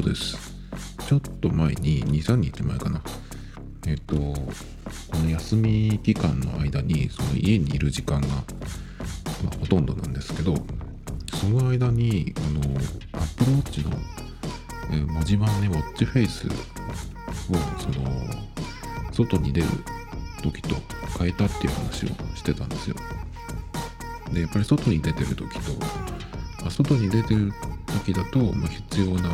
です。ちょっと前に、2、3日前かな。えっ、と、この休み期間の間に、その家にいる時間が、まあ、ほとんどなんですけど、その間に、あの、Apple Watch の、えー、文字盤ね、ウォッチフェイスを、その、外に出る時と変えたっていう話をしてたんですよ。で、やっぱり外に出てる時と、外に出てる時だと、まあ、必要な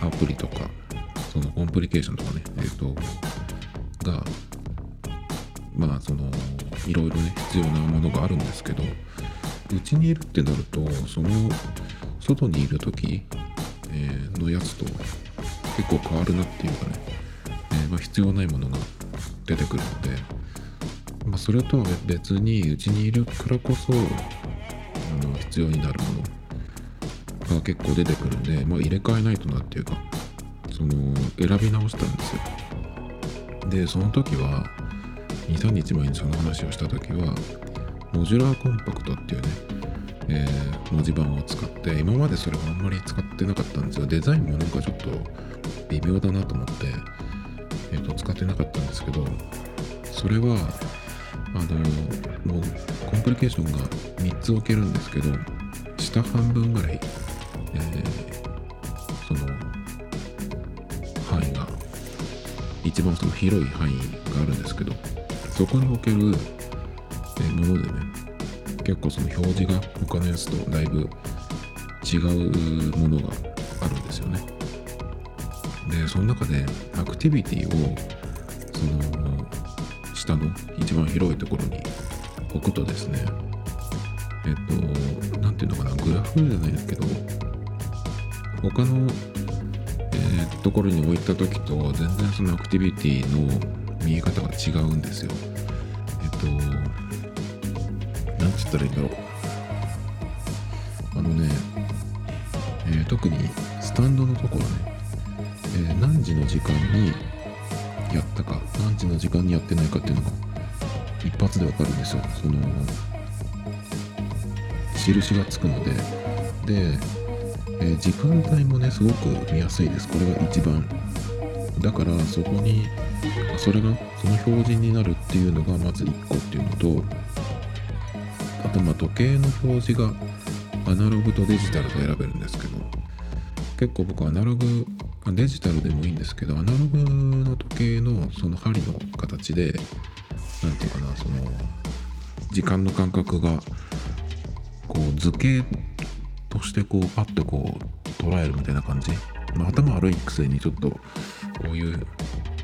アプリとか、そのコンプリケーションとかね、えっ、ー、と、が、まあ、その、いろいろね、必要なものがあるんですけど、うちにいるってなると、その、外にいる時、えー、のやつと結構変わるなっていうかね、えー、まあ、必要ないものが出てくるので、まあ、それとは別にうちにいるからこその必要になるものが結構出てくるんで、まあ、入れ替えないとなっていうかその選び直したんですよ。でその時は23日前にその話をした時はモジュラーコンパクトっていうね、えー、文字盤を使って今までそれはあんまり使ってなかったんですよ。デザインもなんかちょっと微妙だなと思って、えー、と使ってなかったんですけどそれはあのもうコンプリケーションが3つ置けるんですけど下半分ぐらい、えー、その範囲が一番その広い範囲があるんですけどそこに置ける、え、ものでね結構その表示が他のやつとだいぶ違うものがあるんですよね。でその中でアクティビティをその下の一番広いところに置くとですねえっと何ていうのかなグラフじゃないですけど他の、えー、ところに置いた時と全然そのアクティビティの見え方が違うんですよ。えっと何て言ったらいいんだろう。あのね、えー、特にスタンドのところね、えー、何時の時間にやったか何時の時間にやってないかっていうのが一発でわかるんですよ。その印がつくので。で、えー、時間帯もねすごく見やすいです。これが一番。だからそこにそれがその表示になるっていうのがまず1個っていうのとあとまあ時計の表示がアナログとデジタルと選べるんですけど結構僕アナログデジタルでもいいんですけどアナログの時計のその針の形で何て言うかなその時間の感覚がこう図形としてこうパッとこう捉えるみたいな感じ、まあ、頭悪いくせにちょっとこういう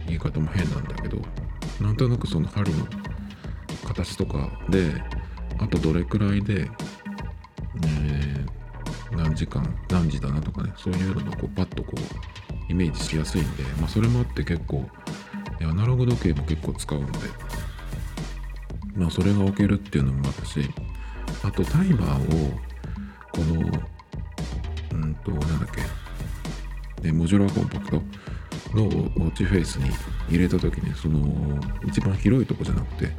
言い方も変なんだけどなんとなくその針の形とかであとどれくらいで、えー、何時間何時だなとかねそういうのがこうパッとこうイメージしやすいんで、まあ、それもあって結構アナログ時計も結構使うので、まあ、それが置けるっていうのもあるしあとタイマーをこのうんとなんだっけモジュラーコンパクトのウォッチフェイスに入れた時にその一番広いとこじゃなくて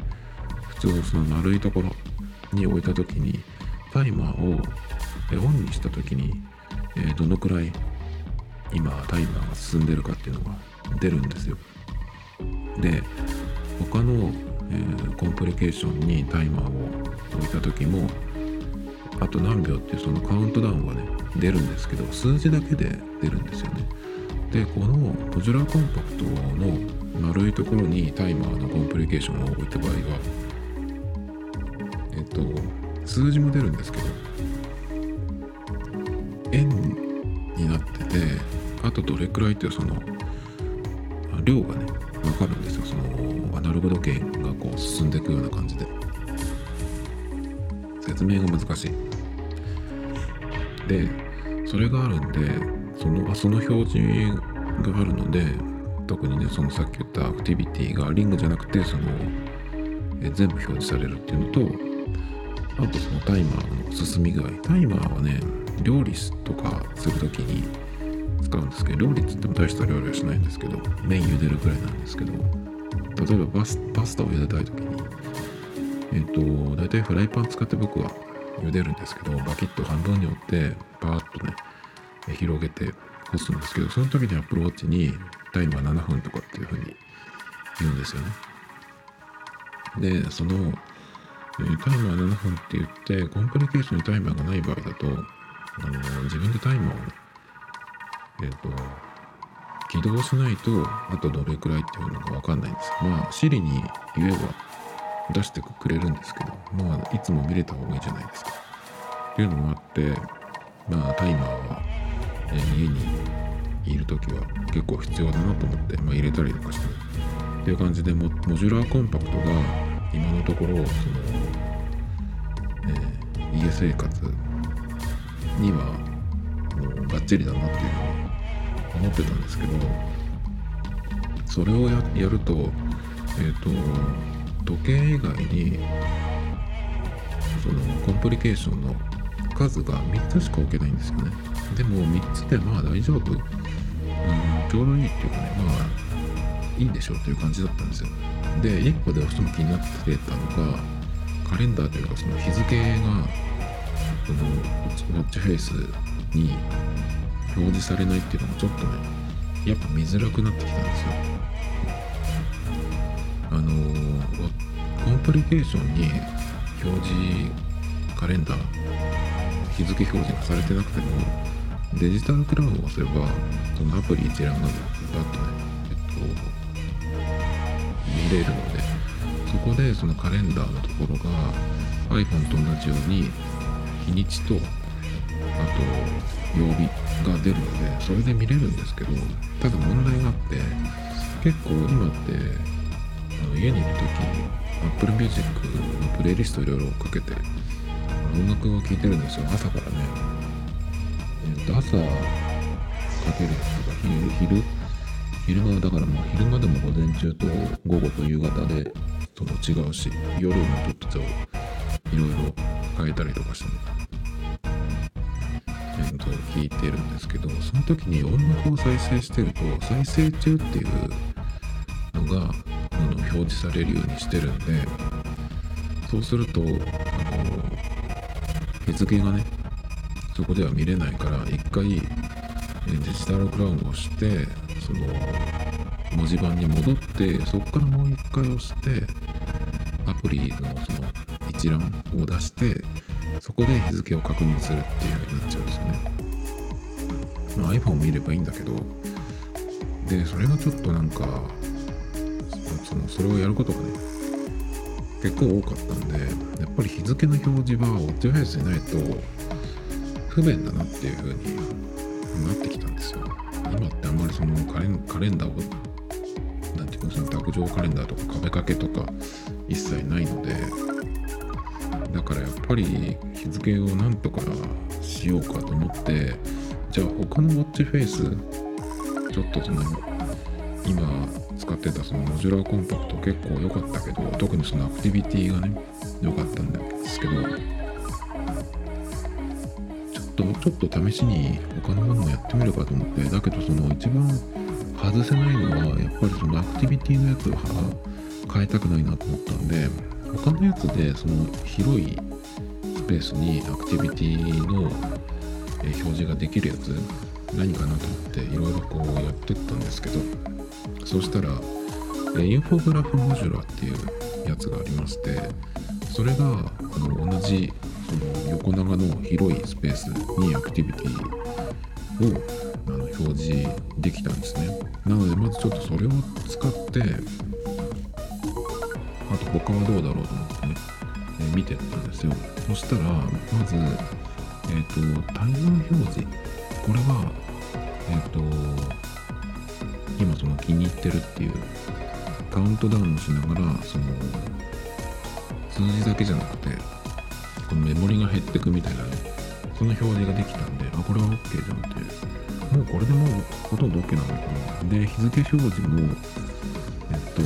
普通のその丸いところに置いた時にタイマーをオンにした時に、どのくらい今タイマーが進んでるかっていうのが出るんですよ。で他の、えー、コンプリケーションにタイマーを置いた時もあと何秒っていうそのカウントダウンはね出るんですけど数字だけで出るんですよね。でこのモジュラーコンパクトの丸いところにタイマーのコンプリケーションを置いた場合はえっと数字も出るんですけど円になっててあとどれくらいっていうその量がね分かるんですよ。そのアナログ時計がこう進んでいくような感じで。説明が難しい。でそれがあるんでそのその表示があるので特にねそのさっき言ったアクティビティがリングじゃなくてそのえ全部表示されるっていうのとあとそのタイマーの進み具合。タイマーはね料理とかするときに使うんですけど料理って言っても大した料理はしないんですけど麺茹でるくらいなんですけど例えばパスパスタを茹でたい時にえっ、ー、と大体フライパン使って僕は茹でるんですけどバキッと半分に折ってバーッとね広げて干すんですけどその時に Apple Watch にタイマー7分とかっていうふうに言うんですよね。でそのタイマー7分って言ってコンプリケーションにタイマーがない場合だとあの自分でタイマーをねえっ、ー、と起動しないとあとどれくらいっていうのが分かんないんです。まあ Siri に言えば出してくれるんですけどまあいつも見れた方がいいじゃないですか。っていうのもあってまあタイマーは、え家にいる時は結構必要だなと思って、まあ、入れたりとかしてっていう感じでモモジュラーコンパクトが今のところその、えー、家生活にはもうバッチリだなっていうのは思ってたんですけどそれをややるとえっ、ー、と時計以外にそのコンプリケーションの数が3つしか置けないんですよね。でも3つでまあ大丈夫、うん、ちょうどいいっていうかねまあいいんでしょうという感じだったんですよ。で1個でどうしても気になってたのがカレンダーというかその日付がそのウォッチフェイスに表示されないっていうのがちょっとねやっぱ見づらくなってきたんですよ。あのコンプリケーションに表示カレンダー日付表示がされてなくてもデジタルクラウドを押せばそのアプリ一覧がバッとねえっと見れるのでそこでそのカレンダーのところが iPhone と同じように日にちとあと曜日が出るのでそれで見れるんですけどただ問題があって結構今ってあの家にいる時に Apple Music のプレイリストいろいろかけて音楽を聴いてるんですよ。朝からね、えー、と朝かけるやつとか昼昼昼間だからもう昼間でも午前中と午後と夕方でその違うし夜もちょっといろいろ変えたりとかしてね。と聞いてるんですけどその時に音楽を再生してると再生中っていうのがあの表示されるようにしてるんでそうするとあの日付がねそこでは見れないから一回デジタルクラウンドをしてその文字盤に戻ってそこからもう一回押してアプリのその一覧を出してそこで日付を確認するっていう風になっちゃうんですよね。iPhone 見ればいいんだけど、で、それがちょっとなんか、そのそれをやることがね、結構多かったんで、やっぱり日付の表示はウォッチフェイスでないと不便だなっていう風になってきたんですよ。今ってあんまりそのカレンダーを、なんていうか、その卓上カレンダーとか壁掛けとか一切ないので、からやっぱり日付をなんとかしようかと思ってじゃあ他のウォッチフェイスちょっとその今使ってたそのモジュラーコンパクト結構良かったけど特にそのアクティビティがね良かったんですけどちょっとちょっと試しに他のものもやってみるかと思ってだけどその一番外せないのはやっぱりそのアクティビティのやつを変えたくないなと思ったんで他のやつでその広いスペースにアクティビティの表示ができるやつ何かなと思っていろいろこうやってったんですけどそうしたらインフォグラフモジュラーっていうやつがありましてそれがあの同じその横長の広いスペースにアクティビティをあの表示できたんですね。なのでまずちょっとそれを使ってあと他はどうだろうと思ってね、えー、見てたんですよ。そしたらまずえっ、ー、とタイマー表示。これはえっ、ー、と今その気に入ってるっていうカウントダウンをしながらその数字だけじゃなくてこのメモリが減ってくみたいなねその表示ができたんであこれは OK じゃんってもうこれでもうほとんど OK なんだけどで日付表示もえっと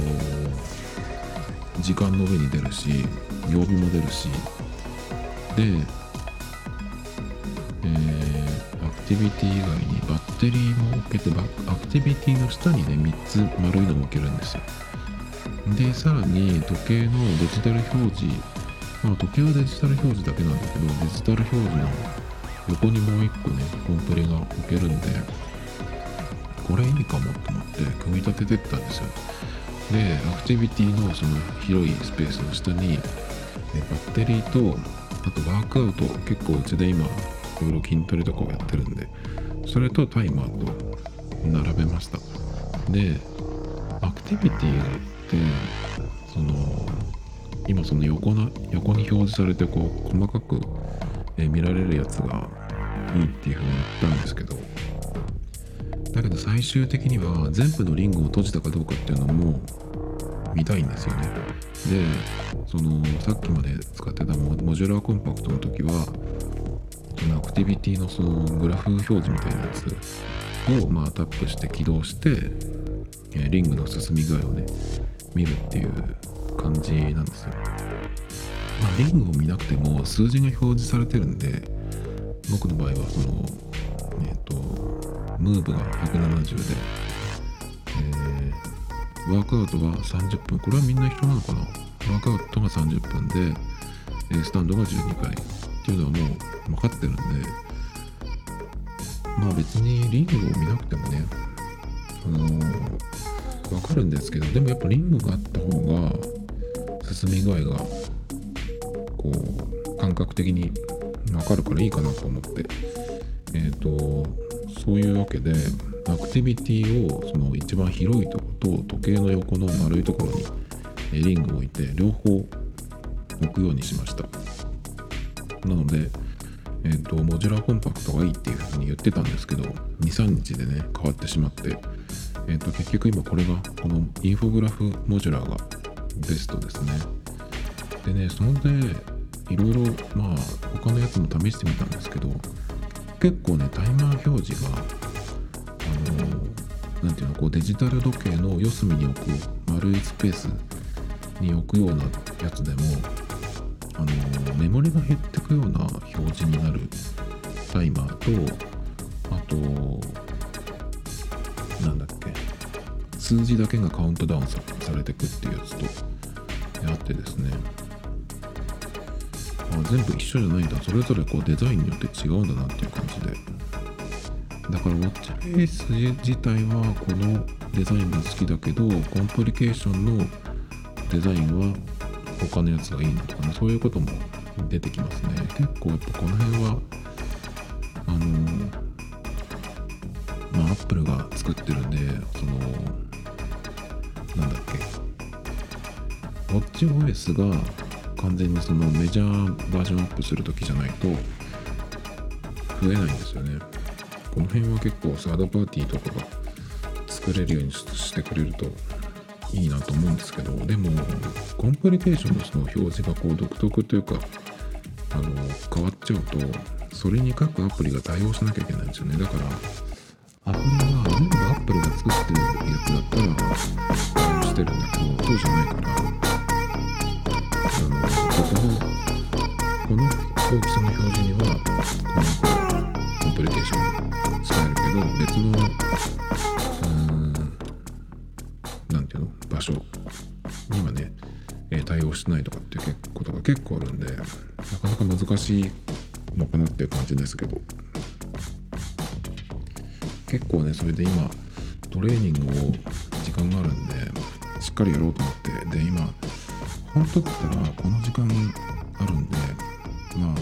時間の上に出るし曜日も出るし。で、えー、アクティビティ以外にバッテリーも置けてアクティビティの下にね3つ丸いのも置けるんですよ。でさらに時計のデジタル表示まあ時計はデジタル表示だけなんだけどデジタル表示の横にもう一個ねコンプリが置けるんでこれいいかもと思って組み立ててったんですよ。でアクティビティのその広いスペースの下にバッテリーとあとワークアウト結構うちで今いろいろ筋トレとかをやってるんでそれとタイマーと並べました。でアクティビティってその今その横な横に表示されてこう細かく見られるやつがいいっていうふうに言ったんですけどだけど最終的には全部のリングを閉じたかどうかっていうのも見たいんですよねでそのさっきまで使ってたモジュラーコンパクトの時はそのアクティビティのそのグラフ表示みたいなやつをまあタップして起動してリングの進み具合をね見るっていう感じなんですよ。まあ、リングを見なくても数字が表示されてるんで僕の場合はそのえっ、ー、とムーブが170で、えー、ワークアウトが30分。これはみんな一緒なのかな？ワークアウトが30分で、えー、スタンドが12回。っていうのはもう分かってるんでまあ別にリングを見なくてもねあのー、分かるんですけどでもやっぱリングがあった方が進み具合がこう感覚的に分かるからいいかなと思って。えっ、ー、とそういうわけでアクティビティをその一番広いとこと時計の横の丸いところにリングを置いて両方置くようにしました。なので、えーと、モジュラーコンパクトがいいっていうふうに言ってたんですけど23日でね変わってしまって、えーと、結局今これがこのインフォグラフモジュラーがベストですね。でねそのでいろいろまあ他のやつも試してみたんですけど結構ねタイマー表示があの何ていうのこうデジタル時計の四隅に置く丸いスペースに置くようなやつでもあのメモリが減ってくような表示になるタイマーとあとなんだっけ数字だけがカウントダウンされてくっていうやつとあってですね全部一緒じゃないんだ。それぞれこうデザインによって違うんだなっていう感じで。だからウォッチフェイス自体はこのデザインが好きだけどコンプリケーションのデザインは他のやつがいいなとかね。そういうことも出てきますね。結構やっぱこの辺はあのまあアップルが作ってるんでそのなんだっけ。ウォッチ OS が完全にそのメジャーバージョンアップする時じゃないと増えないんですよね。この辺は結構サードパーティーとかが作れるようにしてくれるといいなと思うんですけどでもコンプリケーションのその表示がこう独特というかあの変わっちゃうとそれに各アプリが対応しなきゃいけないんですよね。だからアプリは全部アップルが作ってるやつだったら対応してるんだけどそうじゃないからここのこの大きさの表示にはこのコンプリケーション使えるけど別の何ていうの場所にはね、対応してないとかっていうことが結構あるんでなかなか難しいのかなっていう感じですけど。結構ねそれで今トレーニングを時間があるんでしっかりやろうと思ってで今本当だったらこの時間あるんでまあ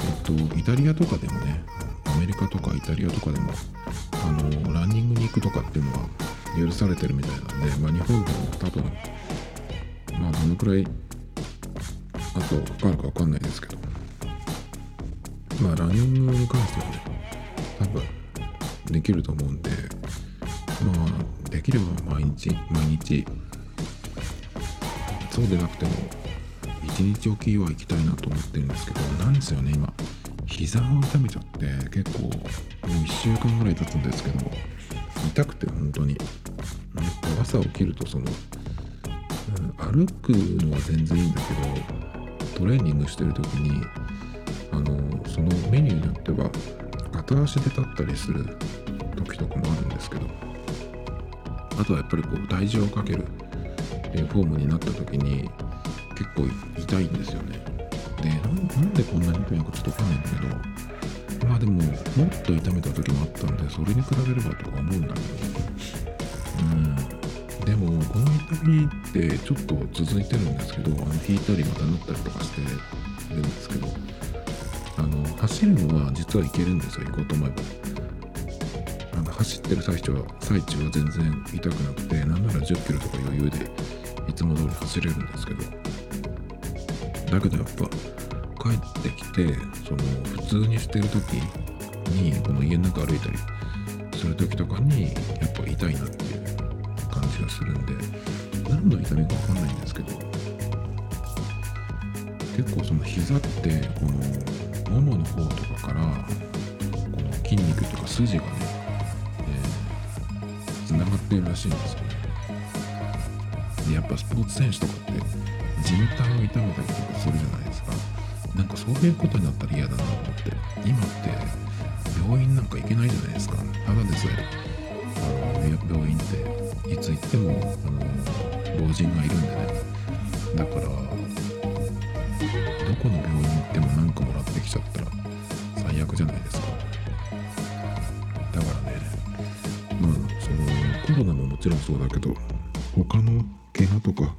えっとイタリアとかでもねアメリカとかイタリアとかでもあのランニングに行くとかっていうのは許されてるみたいなんで、まあ、日本でも多分、まあ、どのくらいあとかかるか分かんないですけど、まあ、ランニングに関してはね、多分できると思うんで、まあ、できれば毎日、毎日、そうでなくても、一日おきは行きたいなと思ってるんですけど、なんですよね、今、膝を痛めちゃって、結構、もう1週間ぐらい経つんですけど、痛くて本当に。朝起きるとその、うん、歩くのは全然いいんだけどトレーニングしてる時にあのそのメニューによっては片足で立ったりする時とかもあるんですけどあとはやっぱりこう体重をかけるえフォームになった時に結構痛いんですよね。でなんでこんなに痛いのかちょっとわかんないんだけどまあでももっと痛めた時もあったんでそれに比べればとか思うんだけど。うん。でもこの痛みってちょっと続いてるんですけどあの引いたりまた縫ったりとかしてるんですけどあの走るのは実はいけるんですよ行こうと思えば。走ってる最中は最中は全然痛くなくて80キロとか余裕でいつも通り走れるんですけどだけどやっぱ帰ってきてその普通にしてる時にこの家の中歩いたりする時とかにやっぱ痛いなっていう感じがするんで何の痛みかわかんないんですけど結構その膝ってこのももの方とかからこの筋肉とか筋がね、えー、繋がっているらしいんですよ。でやっぱスポーツ選手とかって人体を痛めたりとかするじゃないですか。なんかそういうことになったら嫌だなと思って。今って病院なんか行けないじゃないですか。ただでさえあの病院っていつ行ってもあの老人がいるんでね。だからどこの病院行っても何かもらってきちゃったら最悪じゃないですか。だからねまあそのコロナももちろんそうだけど他の怪我とかも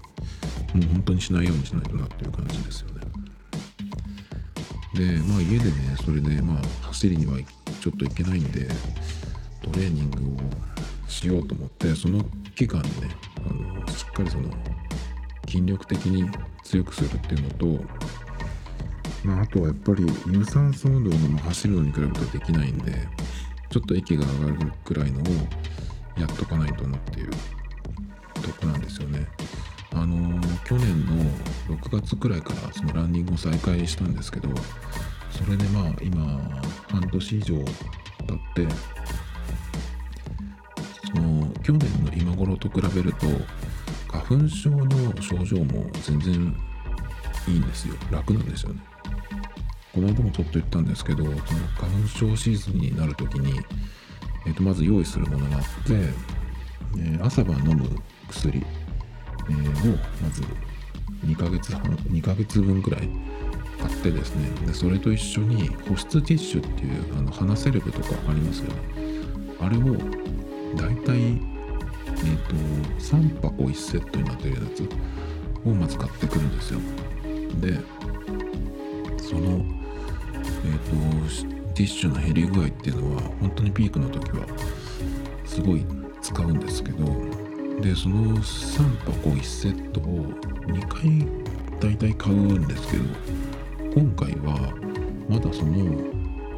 う本当にしないようにしないとなっていう感じですよね。でまあ家でねそれでまあ走りにはちょっといけないんでトレーニングをしようと思ってその期間にねあのしっかりその筋力的に強くするっていうのとまあ、あとはやっぱり有酸素運動の走るのに比べるとできないんでちょっと息が上がるくらいのをやっとかないとなっていうとこなんですよね。あの、去年の6月くらいからそのランニングを再開したんですけどそれでまあ今半年以上経ってその去年の今頃と比べると花粉症の症状も全然いいんですよ楽なんですよねこの間もちょっと言ったんですけどその花粉症シーズンになる時に、えー、とまず用意するものがあって、えー、朝晩飲む薬、えー、をまず2ヶ月半2ヶ月分くらい買ってですね。でそれと一緒に保湿ティッシュっていうあの鼻セレブとかありますよね。あれをだいたいえっ、ー、と3箱1セットになってるやつをまず買ってくるんですよ。でそのえっ、ー、とティッシュの減り具合っていうのは本当にピークの時はすごい使うんですけどでその3箱1セットを2回大体買うんですけど今回はまだその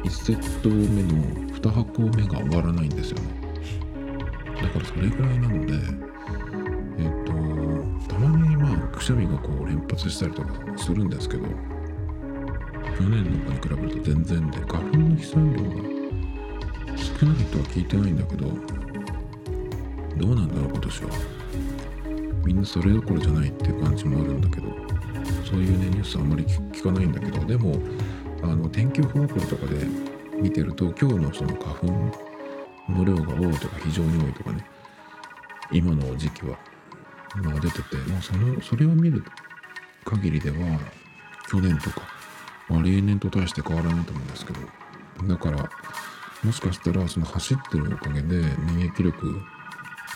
1セット目の2箱目が終わらないんですよね。だからそれぐらいなのでえっ、とたまにまあくしゃみがこう連発したりとかするんですけど去年のかに比べると全然で花粉の飛散量が少ないとは聞いてないんだけどどうなんだろう今年は。みんなそれどころじゃないっていう感じもあるんだけど。そういうねニュースあんまり聞かないんだけど。でもあの天気予報アプリとかで見てると今日のその花粉の量が多いとか非常に多いとかね。今の時期は。まあ出てて。もうそのそれを見る限りでは去年とか、まあ、例年と大して変わらないと思うんですけど。だからもしかしたらその走ってるおかげで免疫力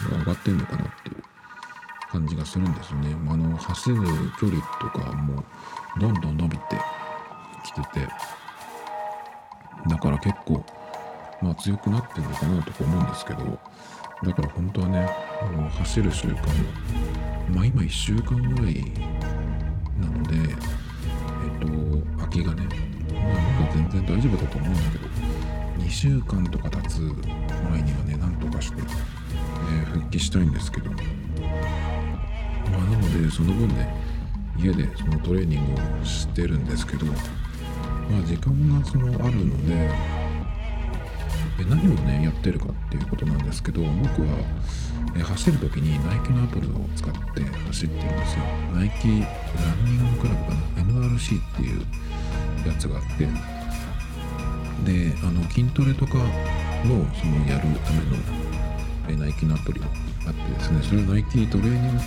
上がってんのかなっていう感じがするんですよね。あの走る距離とかもどんどん伸びてきてて。だから結構まあ強くなってるのかなとか思うんですけど。だから本当はねあの走る習慣はまあ今1週間ぐらいなのでえっと空きがねまあ全然大丈夫だと思うんだけど。2週間とか経つ前にはねなんとかして、えー、復帰したいんですけど。まあなのでその分ね家でそのトレーニングをしてるんですけど。まあ時間がそのあるのでで何をねやってるかっていうことなんですけど僕は、え走る時にナイキのアプリを使って走ってるんですよ。ナイキランニングクラブかな？NRC っていうやつがあって。であの筋トレとかのそのやるためのえナイキのアプリがあってですねそれナイキトレーニング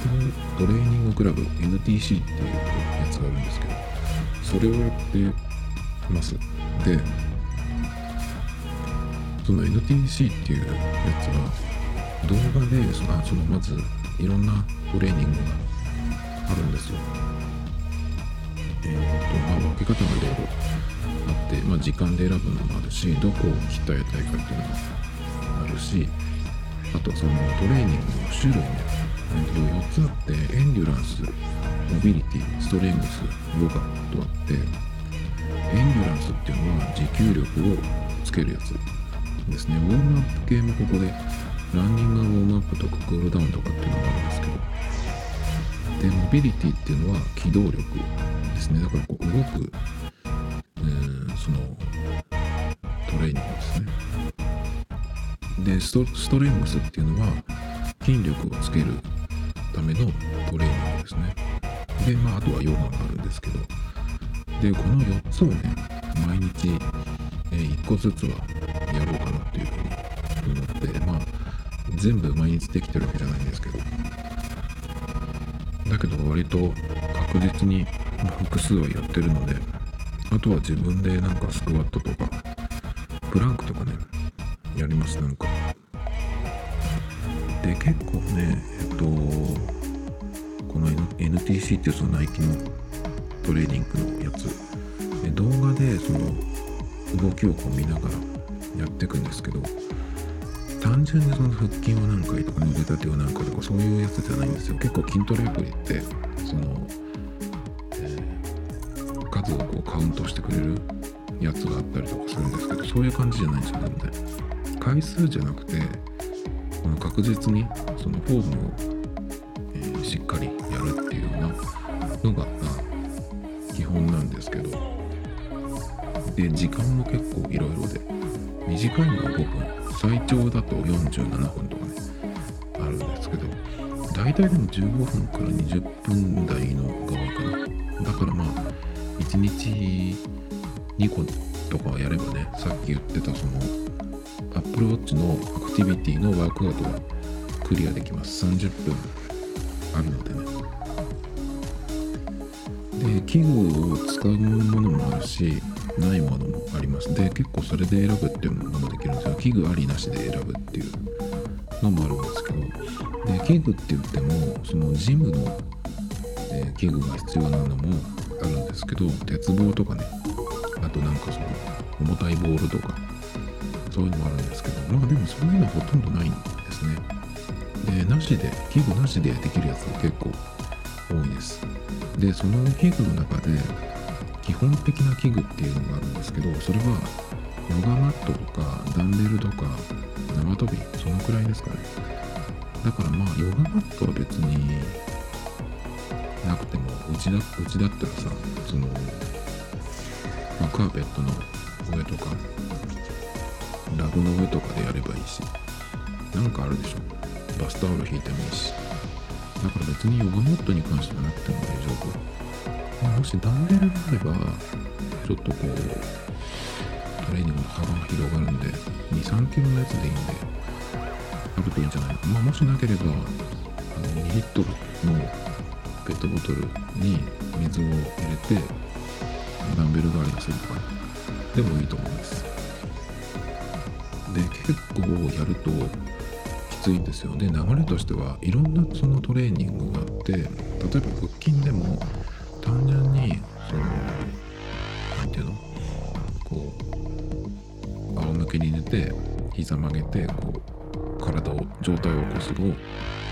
トレーニングクラブ NTC っていうやつがあるんですけどそれをやってますでその NTC っていうやつは動画でそのそのまずいろんなトレーニングがあるんですよ。えっ、ー、とまあ分け方がいろいろあって、まあ、時間で選ぶのもあるしどこを鍛えたいかっていうのもあるしあとそのトレーニングの種類ね、えー、4つあってエンデュランスモビリティストレングスヨガとあってエンデュランスっていうのは持久力をつけるやつですね。ウォームアップ系もここでランニングウォームアップとかクールダウンとかっていうのがあるんですけどでモビリティっていうのは機動力ですね。だからこう動く、えー、そのトレーニングですね。でストレングスっていうのは筋力をつけるためのトレーニングですね。でまああとはヨガがあるんですけど。でこの4つをね毎日、え、1個ずつはやろうかなっていうふうに思ってまあ全部毎日できてるわけじゃないんですけど。だけど割と確実に複数はやってるのであとは自分でなんかスクワットとかプランクとかねやります。なんかで結構ねえっとこの NTC っていうそのナイキのトレーニングのやつ。動画でその動きをこう見ながらやっていくんですけど単純にその腹筋を何回とか腕立てを何回とかそういうやつじゃないんですよ。結構筋トレアプリってその、えー、数をこうカウントしてくれるやつがあったりとかするんですけどそういう感じじゃないんですよ全然。回数じゃなくてこの確実にそのフォームを、えー、しっかりやるっていうようなのが基本なんですけど。で時間も結構いろいろで短いのは5分最長だと47分とかねあるんですけど大体でも15分から20分台のが多いかな。だからまあ1日2個とかやればねさっき言ってたその Apple Watch のティビティのワークアウトはクリアできます。30分。あるのでね。で器具を使うものもあるしないものもあります。で結構それで選ぶっていうのもできるんですよ。器具ありなしで選ぶっていうのもあるんですけど。で器具って言ってもそのジムの、え、器具が必要なのもあるんですけど鉄棒とかね。あとなんかその重たいボールとか。そういうのもあるんですけど。まあでもそういうのはほとんどないんですね。でなしで器具なしでできるやつが結構多いです。でその器具の中で基本的な器具っていうのがあるんですけどそれはヨガマットとかダンベルとか縄跳びそのくらいですかね。だからまあヨガマットは別になくてもうちだうちだったらさその、まあ、カーペットの上とかラグの上とかでやればいいしなんかあるでしょバスタオル引いてもいいしだから別にヨガマットに関してはなくても大丈夫。もしダンベルがあれば、ちょっとこう、トレーニングの幅が広がるんで、2、3キロのやつでいいんで、あるといいんじゃないか。まあ、もしなければ、あの2リットルのペットボトルに水を入れて、ダンベル代わりにするとか、でもいいと思います。結構やるとき、ついんですよ。で流れとしてはいろんなそのトレーニングがあって例えば腹筋でも単純にその何て言うのこう仰向けに寝て膝曲げてこう体を状態を起こすのを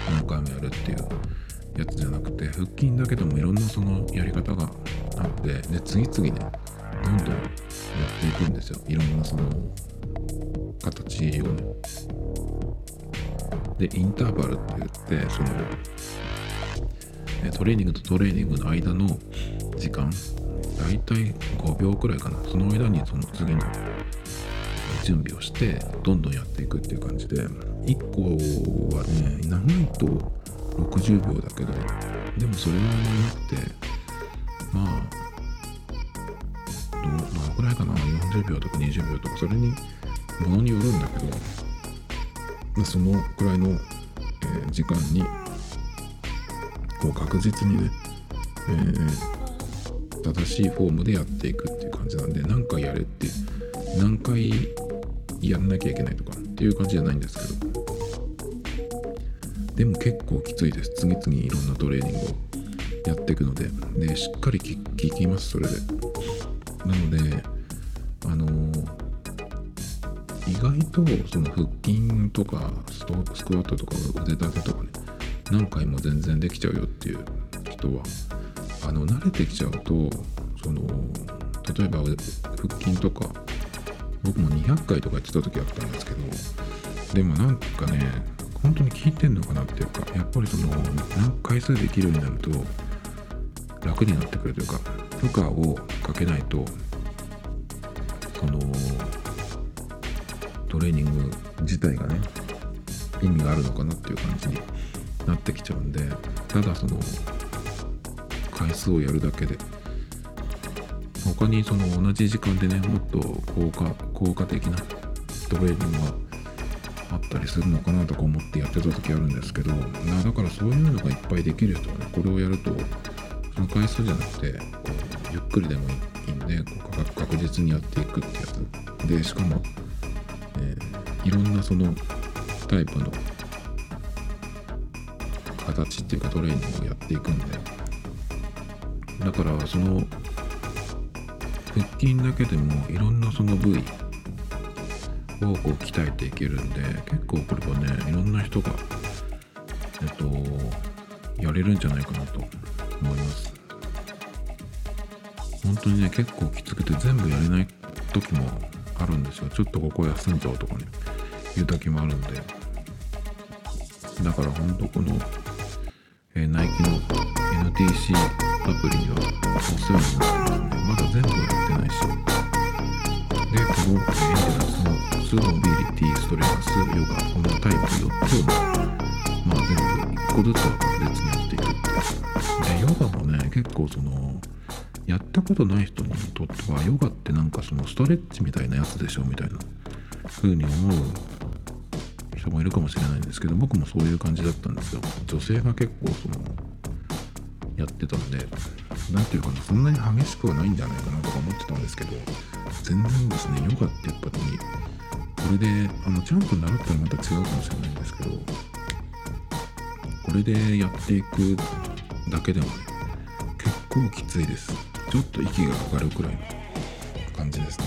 何回もやるっていうやつじゃなくて腹筋だけでもいろんなそのやり方があってで次々ねどんどんやっていくんですよ。いろんなその形を。ねでインターバルって言ってそのトレーニングとトレーニングの間の時間大体5秒くらいかな。その間にその次の準備をしてどんどんやっていくっていう感じで。1個はね長いと60秒だけどでもそれはなくてまあどのくらいかな？40秒とか20秒とかそれにものによるんだけどまそのくらいの、え、時間にこう確実にね、えー、正しいフォームでやっていくっていう感じなんで何回やれって何回やんなきゃいけないとかっていう感じじゃないんですけど。でも結構きついです。次々いろんなトレーニングをやっていくので。でしっかり効きますそれで。なので外とその腹筋とかスクワットとか腕立てとかね何回も全然できちゃうよっていう人はあの慣れてきちゃうとその例えば腹筋とか僕も200回とかやってた時あったんですけどでもなんかね本当に効いてんのかなっていうかやっぱりその何回数できるようになると楽になってくるというか負荷をかけないとそのトレーニング自体がね意味があるのかなっていう感じになってきちゃうんでただその回数をやるだけで他にその同じ時間でねもっと効果効果的なトレーニングがあったりするのかなとか思ってやってた時あるんですけどだからそういうのがいっぱいできる人はねこれをやるとその回数じゃなくてこうゆっくりでもいいんでこう確実にやっていくってやつ。でしかも、えー、いろんなそのタイプの形っていうかトレーニングをやっていくんで。だからその腹筋だけでもいろんなその部位をこう鍛えていけるんで結構これはねいろんな人がえっとやれるんじゃないかなと思います。本当にね結構きつくて全部やれない時もあるんですよ。ちょっとここ休んじゃおうとかね。いう時もあるんで。だから本当この、えー、ナイキの NTC アプリにはお世話になってますね。まだ全部やってないし。でこのエンテナンスのスモビリティストレンスヨガこのタイプ4つをまあ全部1個ずつは確実にやっていくってでヨガもね結構そのやったことない人にとってはヨガってなんかそのストレッチみたいなやつでしょみたいな風に思う人もいるかもしれないんですけど僕もそういう感じだったんですよ。女性が結構そのやってたんで何ていうかなそんなに激しくはないんじゃないかなとか思ってたんですけど全然ですねヨガってやっぱりこれであのジャンプ習ったらまた違うかもしれないんですけどこれでやっていくだけでもね結構きついです。ちょっと息が上がるくらいの感じですね。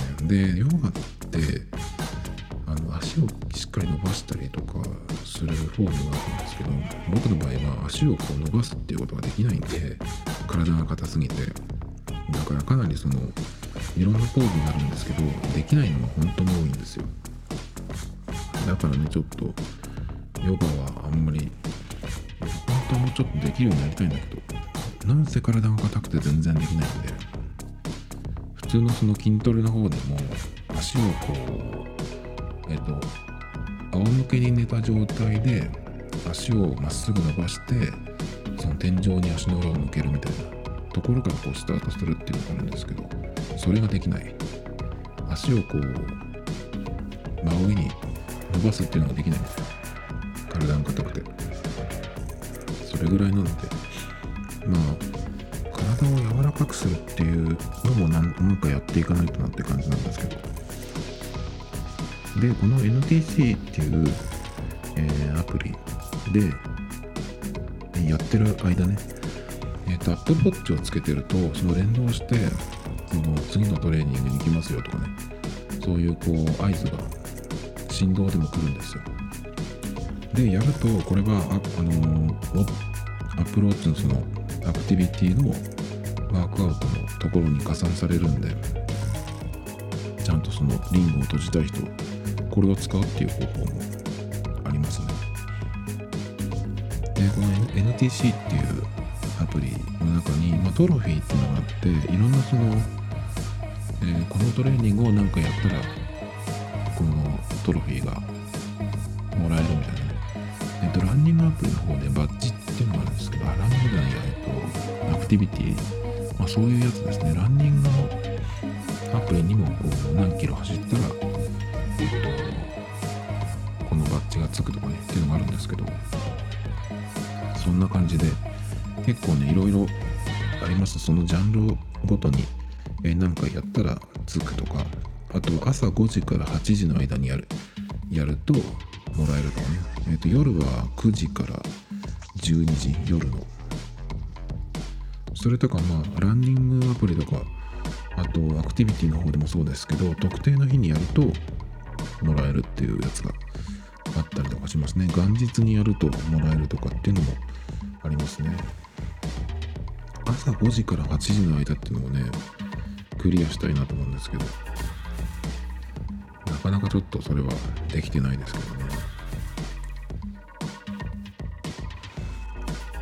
でヨガってあの足をしっかり伸ばしたりとかするフォームがあるんですけど僕の場合は足をこう伸ばすっていうことができないんで体が硬すぎてだからかなりそのいろんなポーズになるんですけどできないのが本当に多いんですよ。だからねちょっとヨガはあんまり本当はもうちょっとできるようになりたいんだけどなんせ体が硬くて全然できないんで。普通のその筋トレの方でも足をこうえっと仰向けに寝た状態で足をまっすぐ伸ばしてその天井に足の裏を向けるみたいなところからこうスタートするっていうのがあるんですけどそれができない。足をこう真上に伸ばすっていうのができないんですよ。体が硬くて。それぐらいなので。まあ体を柔らかくするっていうのも何かやっていかないとなって感じなんですけど。でこの NTC っていう、えー、アプリでやってる間ねえっ、ー、と Apple Watch をつけてるとその連動してその次のトレーニングに行きますよとかね。そういうこう合図が振動でも来るんですよ。でやるとこれはあ、あのー、アプローチのそのアクティビティのワークアウトのところに加算されるんでちゃんとそのリングを閉じたい人これを使うっていう方法もありますねでこの NTC っていうアプリの中に、まあ、トロフィーっていうのがあっていろんなその、えー、このトレーニングを何かやったらこのトロフィーがもらえるみたいなね。えっと、ランニングアプリの方でバッジングじゃないや、えっと、アクティビティ、まあ、そういうやつですね。ランニングのアプリにもこう何キロ走ったら、えっと、このバッジがつくとかね、っていうのがあるんですけど、そんな感じで、結構ね、いろいろあります。そのジャンルごとに、えー、何回やったらつくとか、あと朝5時から8時の間にやるやるともらえるとかね、えーと、夜は9時から12時夜のそれとかまあランニングアプリとかあとアクティビティの方でもそうですけど特定の日にやるともらえるっていうやつがあったりとかしますね。元日にやるともらえるとかっていうのもありますね。朝5時から8時の間っていうのをねクリアしたいなと思うんですけどなかなかちょっとそれはできてないですけどね。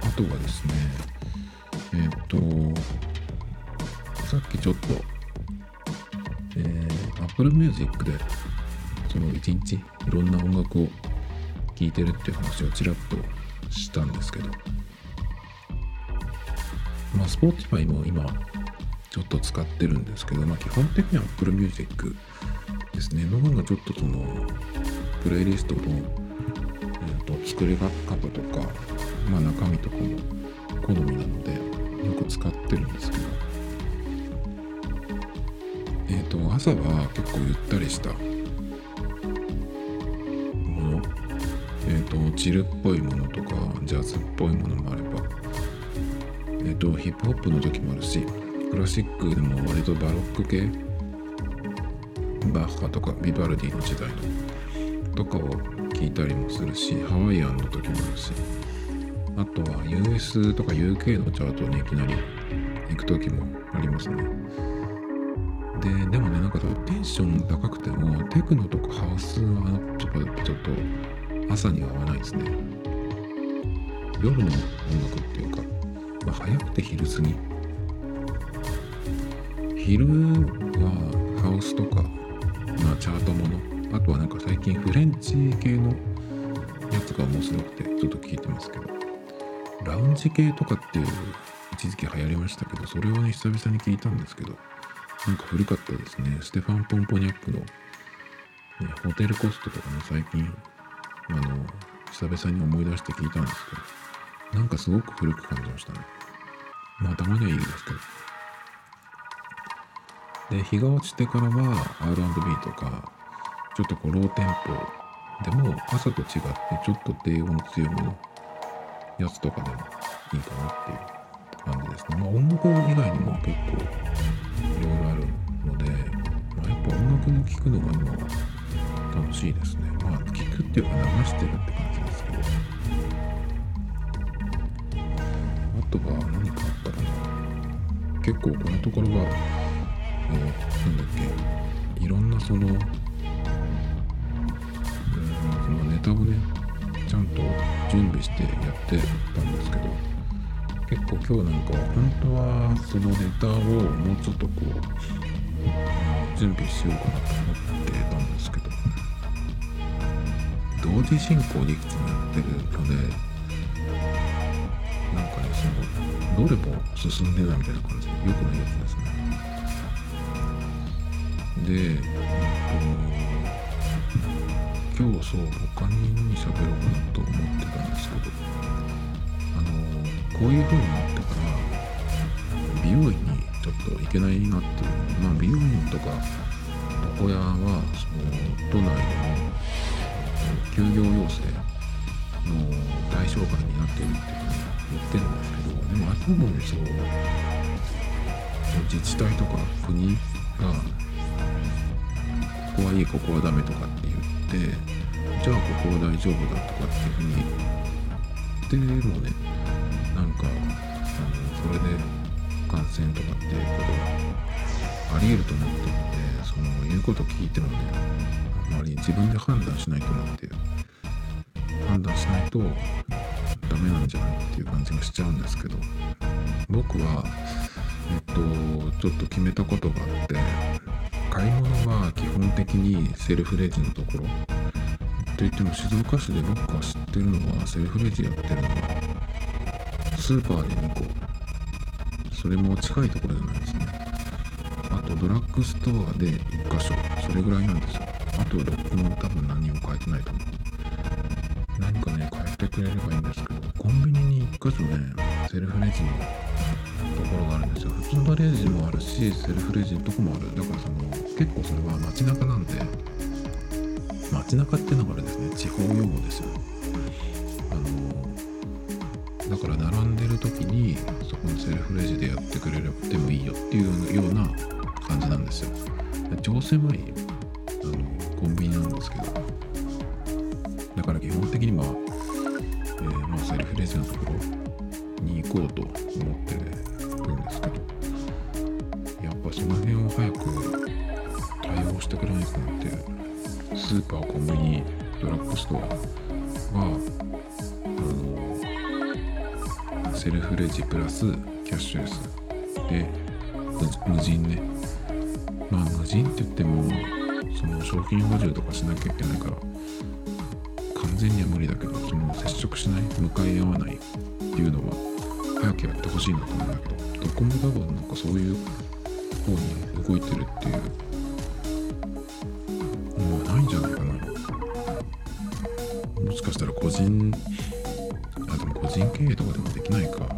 あとはですねえっ、ー、とさっきちょっとえー、Apple Music でその一日いろんな音楽を聴いてるっていう話をちらっとしたんですけどまあ Spotify も今ちょっと使ってるんですけど、まあ、基本的には Apple Music ですね。の方がちょっとそのプレイリストの、えーと、作り方とか、まあ、中身とかも好みなのでよく使ってるんですけど。えっ、ー、と朝は結構ゆったりした。ものえっ、ー、とチルっぽいものとかジャズっぽいものもあれば。えっ、ー、とヒップホップの時もあるしクラシックでも割とバロック系。バッハとかビバルディの時代の。とかを聞いたりもするしハワイアンの時もあるし。あとは US とか UK のチャートにいきなり行く時もありますね。ででもねなんかテンション高くてもテクノとかハウスはちょっとちょっと朝には合わないですね。夜の音楽っていうか、まあ、早くて昼過ぎ。昼はハウスとか、まあ、チャートもの。あとはなんか最近フレンチ系のやつが面白くてちょっと聞いてますけど。ラウンジ系とかっていう一時期流行りましたけどそれをね久々に聞いたんですけどなんか古かったですね。ステファン・ポンポニャックの、ね、ホテルコストとかね最近あの久々に思い出して聞いたんですけどなんかすごく古く感じましたね。まあたまにはいいですけど。で日が落ちてからは R&B とかちょっとこうローテンポでも朝と違ってちょっと低音強めのやつとかでもいいかなっていう感じですね。まあ音楽以外にも結構いろいろあるので、まあ、やっぱ音楽聴くのが今楽しいですね。まあ聴くっていうか流してるって感じですけど。あとは何かあったかな。結構このところはなんだっけいろんなそのうんそのネタをねちゃんと準備してやってたんですけど結構今日なんか本当はそのネタをもうちょっとこう準備しようかなと思ってたんですけど同時進行でいくつもやってるのでなんかねそのどれも進んでないみたいな感じで良くないやつですね。で、えっと、今日そう他に喋ろうかなと思ってたんですけどあのこういう風になってから美容院にちょっと行けないなっていうまあ美容院とか床屋はその都内でも休業要請の対象外になってるっていうふうに言ってるんですけどでもあくまでそう自治体とか国がこはいいここはダメとかって言ってじゃあここは大丈夫だとかっていうふうに言ってもねなんかあのそれで感染とかっていうことがありえると思ってるのでその言うこと聞いてもねあんまり自分で判断しないとなって判断しないとダメなんじゃないっていう感じがしちゃうんですけど僕はえっとちょっと決めたことがあって買い物は基本的にセルフレジのところ。といっても静岡市で僕が知ってるのはセルフレジやってるのはスーパーで2個それも近いところじゃないですねあとドラッグストアで1箇所それぐらいなんですよ。あとはどこも多分何も変えてないと思う。何かね変えてくれればいいんですけどコンビニ箇所ねセルフレジのところがあるんですよ。普オートレジもあるしセルフレジのとこもある。だからその結構それは街中なんで街中っていうのがあれですね。地方用語ですよあのだから並んでる時にそこのセルフレジでやってくれれてもいいよっていうような感じなんですよ。超狭いあのコンビニなんですけど。だから基本的には、えー、まあ、セルフレジのところに行こうと思ってるんですけどやっぱその辺を早く対応してくれないかなってスーパーコンビニドラッグストアはあのセルフレジプラスキャッシュレスで無人ね。まあ無人って言ってもその商品補充とかしなきゃいけないから完全には無理だけどその接触しない向かい合わないっていうのは早くやってほしいなと思うんだけどどこも多分なんかそういう方に動いてるっていうのはないんじゃないかな。もしかしたら個人あでも個人経営とかでもできないか、ね、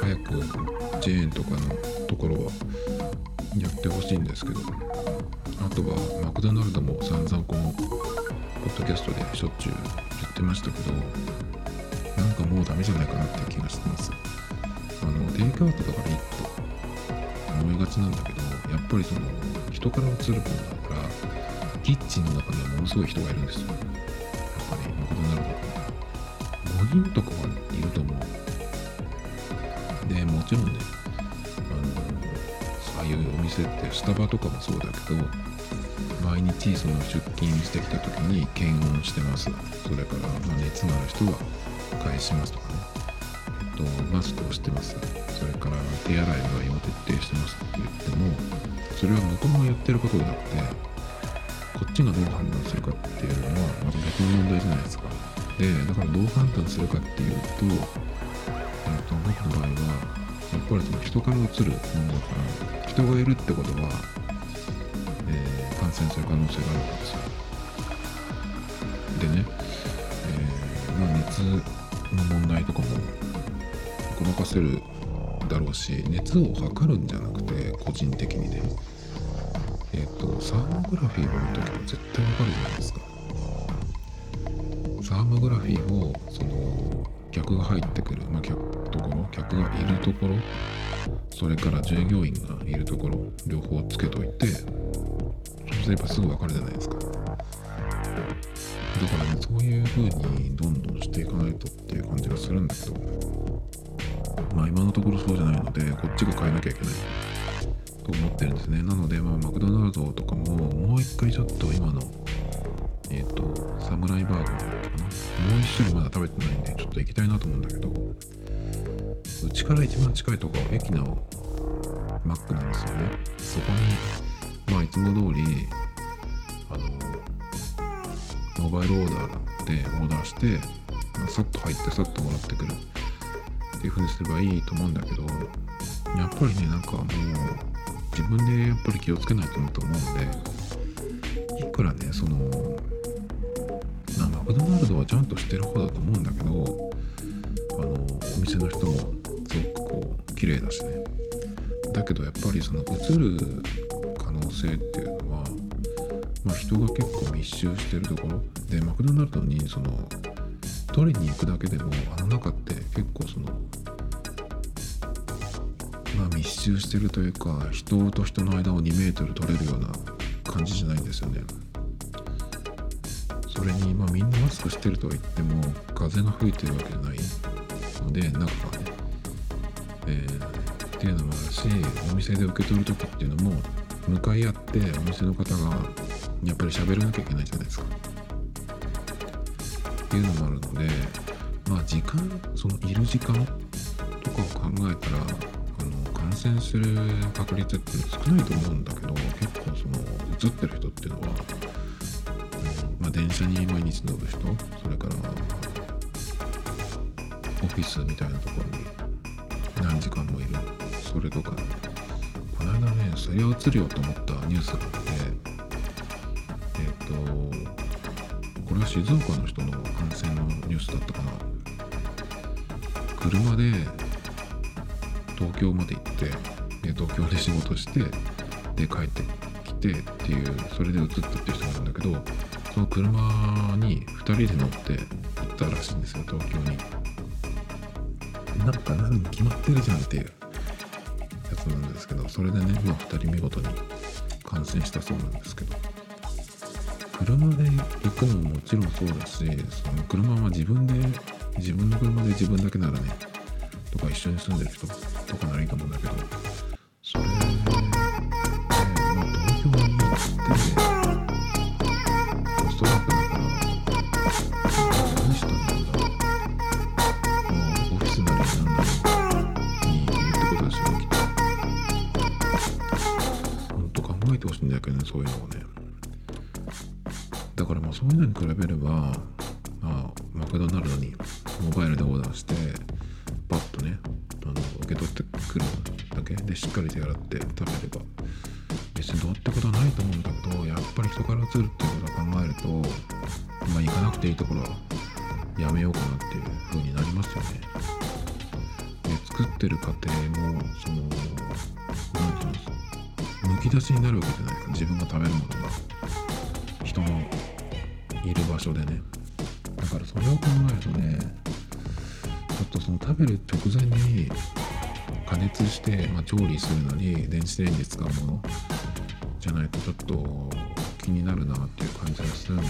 早くチェーンとかのところはやってほしいんですけど。あとはマクドナルドも散々このッドキャストでしょっちゅう言ってましたけどなんかもうダメじゃないかなっていう気がしてます。あのテイクアウトとかでいいと思いがちなんだけどやっぱりその人から映るものだからキッチンの中にはものすごい人がいるんですよ。やっぱりマクドナルド5人とかはいると思う。でもちろんねああいうお店ってスタバとかもそうだけど毎日その出勤してきた時に検温してます。それから、ま、熱のある人は返しますとかね。えっとマスクをしてます。それから手洗いの合を徹底してますって言ってもそれは向こうがやってることじゃなくてこっちがどう判断するかっていうのはまた別の問題じゃないですか。でだからどう判断するかっていうと、えっと僕の場合はやっぱりその人からうつるものだから人がいるってことは、染する可能性があるわけですよ。でね、えー、まあ、熱の問題とかもごまかせるだろうし熱を測るんじゃなくて個人的にねえっ、ー、とサーモグラフィーを見るときは絶対わかるじゃないですか。サーモグラフィーをその客が入ってくる、まあ、客ところ客がいるところそれから従業員がいるところ両方つけといてすればすぐ分かるじゃないですか。だからねそういう風にどんどんしていかないとっていう感じがするんだけど。まあ今のところそうじゃないのでこっちが変えなきゃいけないと思ってるんですね。なのでまあマクドナルドとかももう一回ちょっと今のえっ、ー、とサムライバーガーかな。もう一種類まだ食べてないんでちょっと行きたいなと思うんだけど。うちから一番近いところ駅のマックなんですよね。そこにまあいつも通りあのモバイルオーダーでオーダーして、まあ、さっと入ってさっともらってくるっていう風にすればいいと思うんだけどやっぱりねなんかもう自分でやっぱり気をつけないと思うと思うんでいくらねそのマクドナルドはちゃんとしてる方だと思うんだけどあのお店の人もすごくこう綺麗だしね。だけどやっぱりその映る能性っていうのは、まあ、人が結構密集してるところでマクドナルドにその取りに行くだけでもあの中って結構そのまあ密集してるというか人と人の間を2メートル取れるような感じじゃないんですよね。それにまあみんなマスクしてるとは言っても風が吹いてるわけじゃないので中がね、えー、っていうのもあるしお店で受け取る時っていうのも向かい合ってお店の方がやっぱり喋らなきゃいけないじゃないですか。っていうのもあるのでまあ時間そのいる時間とかを考えたらあの感染する確率って少ないと思うんだけど結構その映ってる人っていうのは、うんまあ、電車に毎日乗る人それからオフィスみたいなところに何時間もいるそれとかそれを映るよと思ったニュースがあってえっ、ー、とこれは静岡の人の感染のニュースだったかな。車で東京まで行ってで東京で仕事してで帰ってきてっていうそれで移ったっていう人がいるんだけどその車に2人で乗って行ったらしいんですよ東京に。なんかなるの決まってるじゃんっていう。なんですけどそれでねまあ2人見事に感染したそうなんですけど車で行くのももちろんそうだしその車は自分で自分の車で自分だけならねとか一緒に住んでる人とかならいいと思うんだけど調理するのに電子レンジ使うものじゃないとちょっと気になるなっていう感じがするんで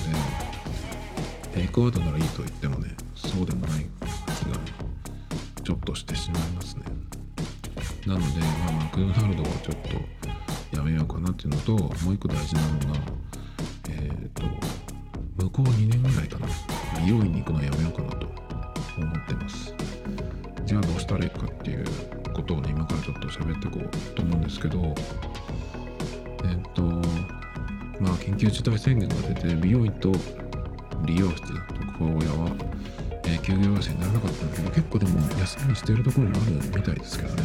テイクアウトならいいと言ってもねそうでもない気がちょっとしてしまいますね。なので、まあ、マクドナルドはちょっとやめようかなっていうのともう一個大事なのがえっ、と向こう2年ぐらいかな美容院に行くのやめようかなと思ってます。じゃあどうしたらいいかっていうことをね今からちょっと喋っていこうと思うんですけどえっ、とまあ緊急事態宣言が出て美容院と理容室特報屋は、えー休業要請にならなかったんだけど結構でも休みにしてるところもあるみたいですけどね。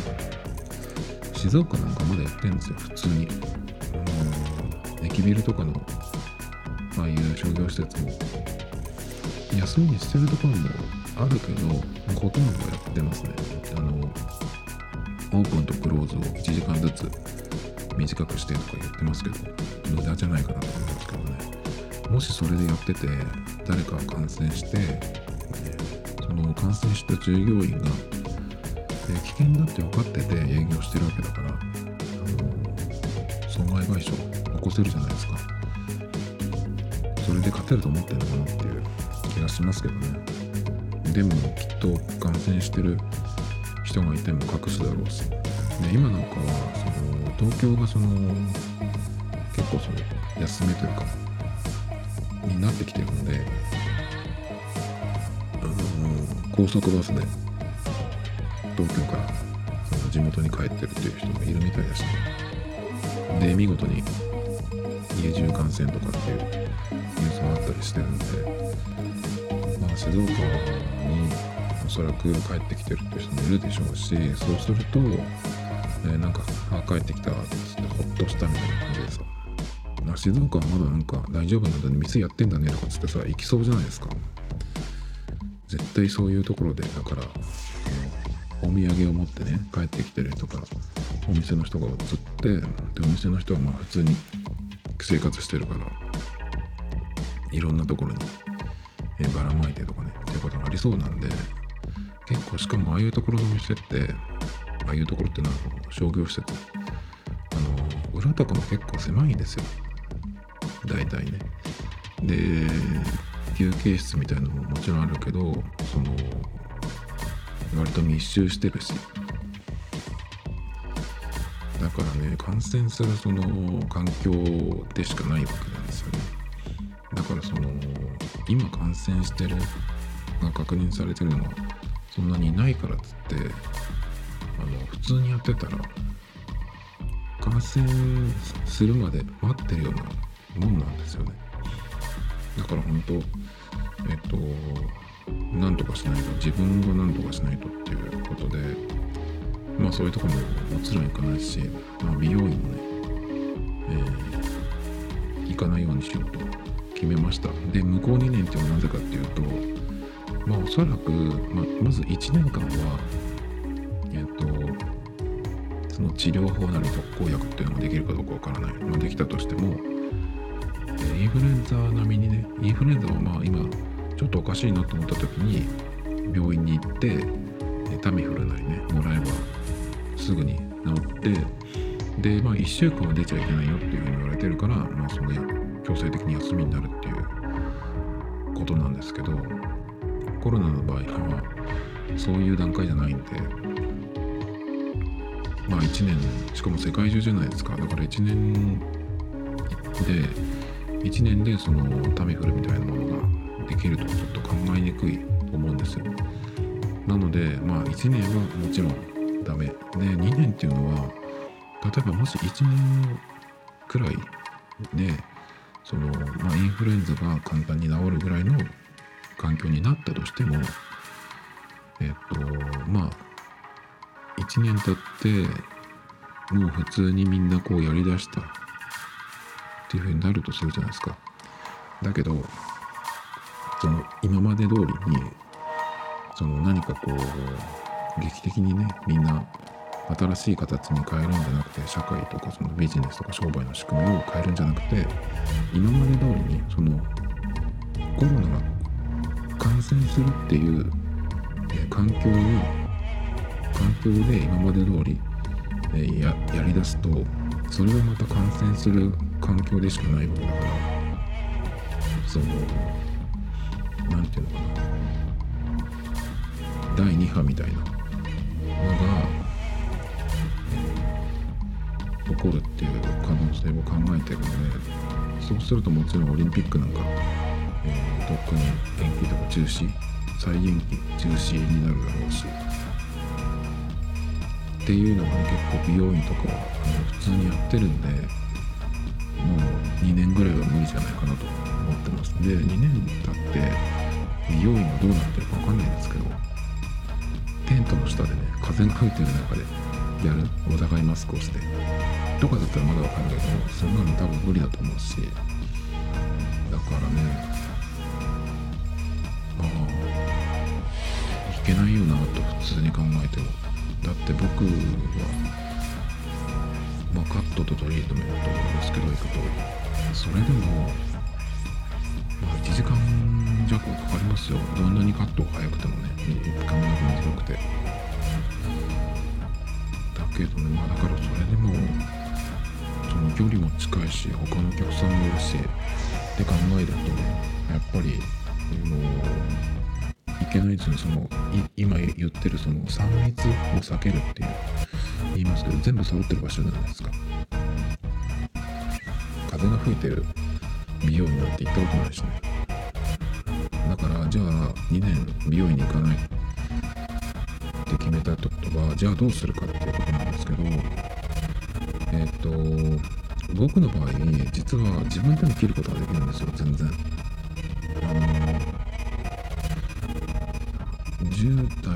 静岡なんかまだやってるんですよ普通に。あの駅ビルとかのああいう商業施設も。休みにしてるところもあるけどほとんどやってますね。あのオープンとクローズを1時間ずつ短くしてとか言ってますけど無駄じゃないかなと思うんですけどね。もしそれでやってて誰かが感染して、えその感染した従業員が、え危険だって分かってて営業してるわけだから、あの損害賠償起こせるじゃないですかそれで勝てると思ってるのかなっていう気がしますけどね。でもきっと感染してる人がいても隠すだろうし。で今なんかはその東京がその結構その休みというかになってきてるのであの高速バスで東京からその地元に帰ってるっていう人がいるみたいだしで見事に家中感染とかっていうニュースもあったりしてるんでまあ静岡におそらく帰ってきてるって人もいるでしょうしそうすると、えなんか「あ帰ってきた」っつってほっとしたみたいな感じでさ静岡はまだなんか大丈夫なんだね店やってんだねとかっつってさ行きそうじゃないですか。絶対そういうところでだからお土産を持ってね帰ってきてる人からお店の人が移ってでお店の人はまあ普通に生活してるからいろんなところにえばらまいてとかねっていうことがありそうなんで結構しかもああいうところのお店ってああいうところっていうのは商業施設。あの裏とかも結構狭いんですよ。大体ね。で休憩室みたいなのももちろんあるけどその割と密集してるし。だからね感染するその環境でしかないわけなんですよね。だからその今感染してるが確認されてるのはそんなにいないからっつってあの普通にやってたら感染するまで待ってるようなもんなんですよね。だから本当えっとなんとかしないと自分がなんとかしないとっていうことでまあそういうとこももちろん行かないし、まあ、美容院もね、えー行かないようにしようと決めました。で向こう2年っていうのはなぜかっていうとまあおそらく、ま、まず1年間はえっ、とその治療法なり特効薬っていうのができるかどうかわからない、まあ、できたとしてもインフルエンザ並みにねインフルエンザはまあ今ちょっとおかしいなと思った時に病院に行ってタミフルなりねもらえばすぐに治ってでまあ1週間は出ちゃいけないよっていうふうに言われてるからまあその強制的に休みになるっていうことなんですけどコロナの場合はそういう段階じゃないんで。まあ1年しかも世界中じゃないですか。だから1年で1年でそのタミフルみたいなものができるとちょっと考えにくいと思うんですよ。なのでまあ1年はもちろんダメ。で2年っていうのは例えばもし1年くらいでその、まあ、インフルエンザが簡単に治るぐらいの環境になったとしてもえっとまあ1年経ってもう普通にみんなこうやりだしたっていうふうになるとするじゃないですか。だけどその今まで通りにその何かこう劇的にねみんな新しい形に変えるんじゃなくて社会とかそのビジネスとか商売の仕組みを変えるんじゃなくて今まで通りにそのコロナが感染するっていう、え環境に環境で今まで通り、えややりだすとそれはまた感染する環境でしかないわけだからその何て言うのかな。第2波みたいなのが、えー、起こるっていう可能性を考えてるのでそうするともちろんオリンピックなんか、とっくに延期とか中止再延期中止になるだろうし。っていうのがね結構美容院とかは普通にやってるんでもう2年ぐらいは無理じゃないかなと思ってます。で2年経って美容院がどうなってるか分かんないんですけどテントの下でね風が吹いてる中でやるお互いマスクをしてとかだったらまだ分かるけどそんなの多分無理だと思うし。だからねけないよなと普通に考えても。だって僕はまあカットとトリートメントですけど行くと。それでもまあ1時間弱かかりますよ。どんなにカットが早くてもね髪の毛短くて。だけどねまあだからそれでもその距離も近いし他のお客さんもいるしって考えるとねやっぱりあのいけないですねその今言ってるその3密を避けるっていう言いますけど全部揃ってる場所じゃないですか。風が吹いてる美容院なんて行ったことないしね。だからじゃあ2年美容院に行かないって決めたってことはじゃあどうするかっていうことなんですけどえっ、と僕の場合実は自分でも切ることができるんですよ全然。あの10代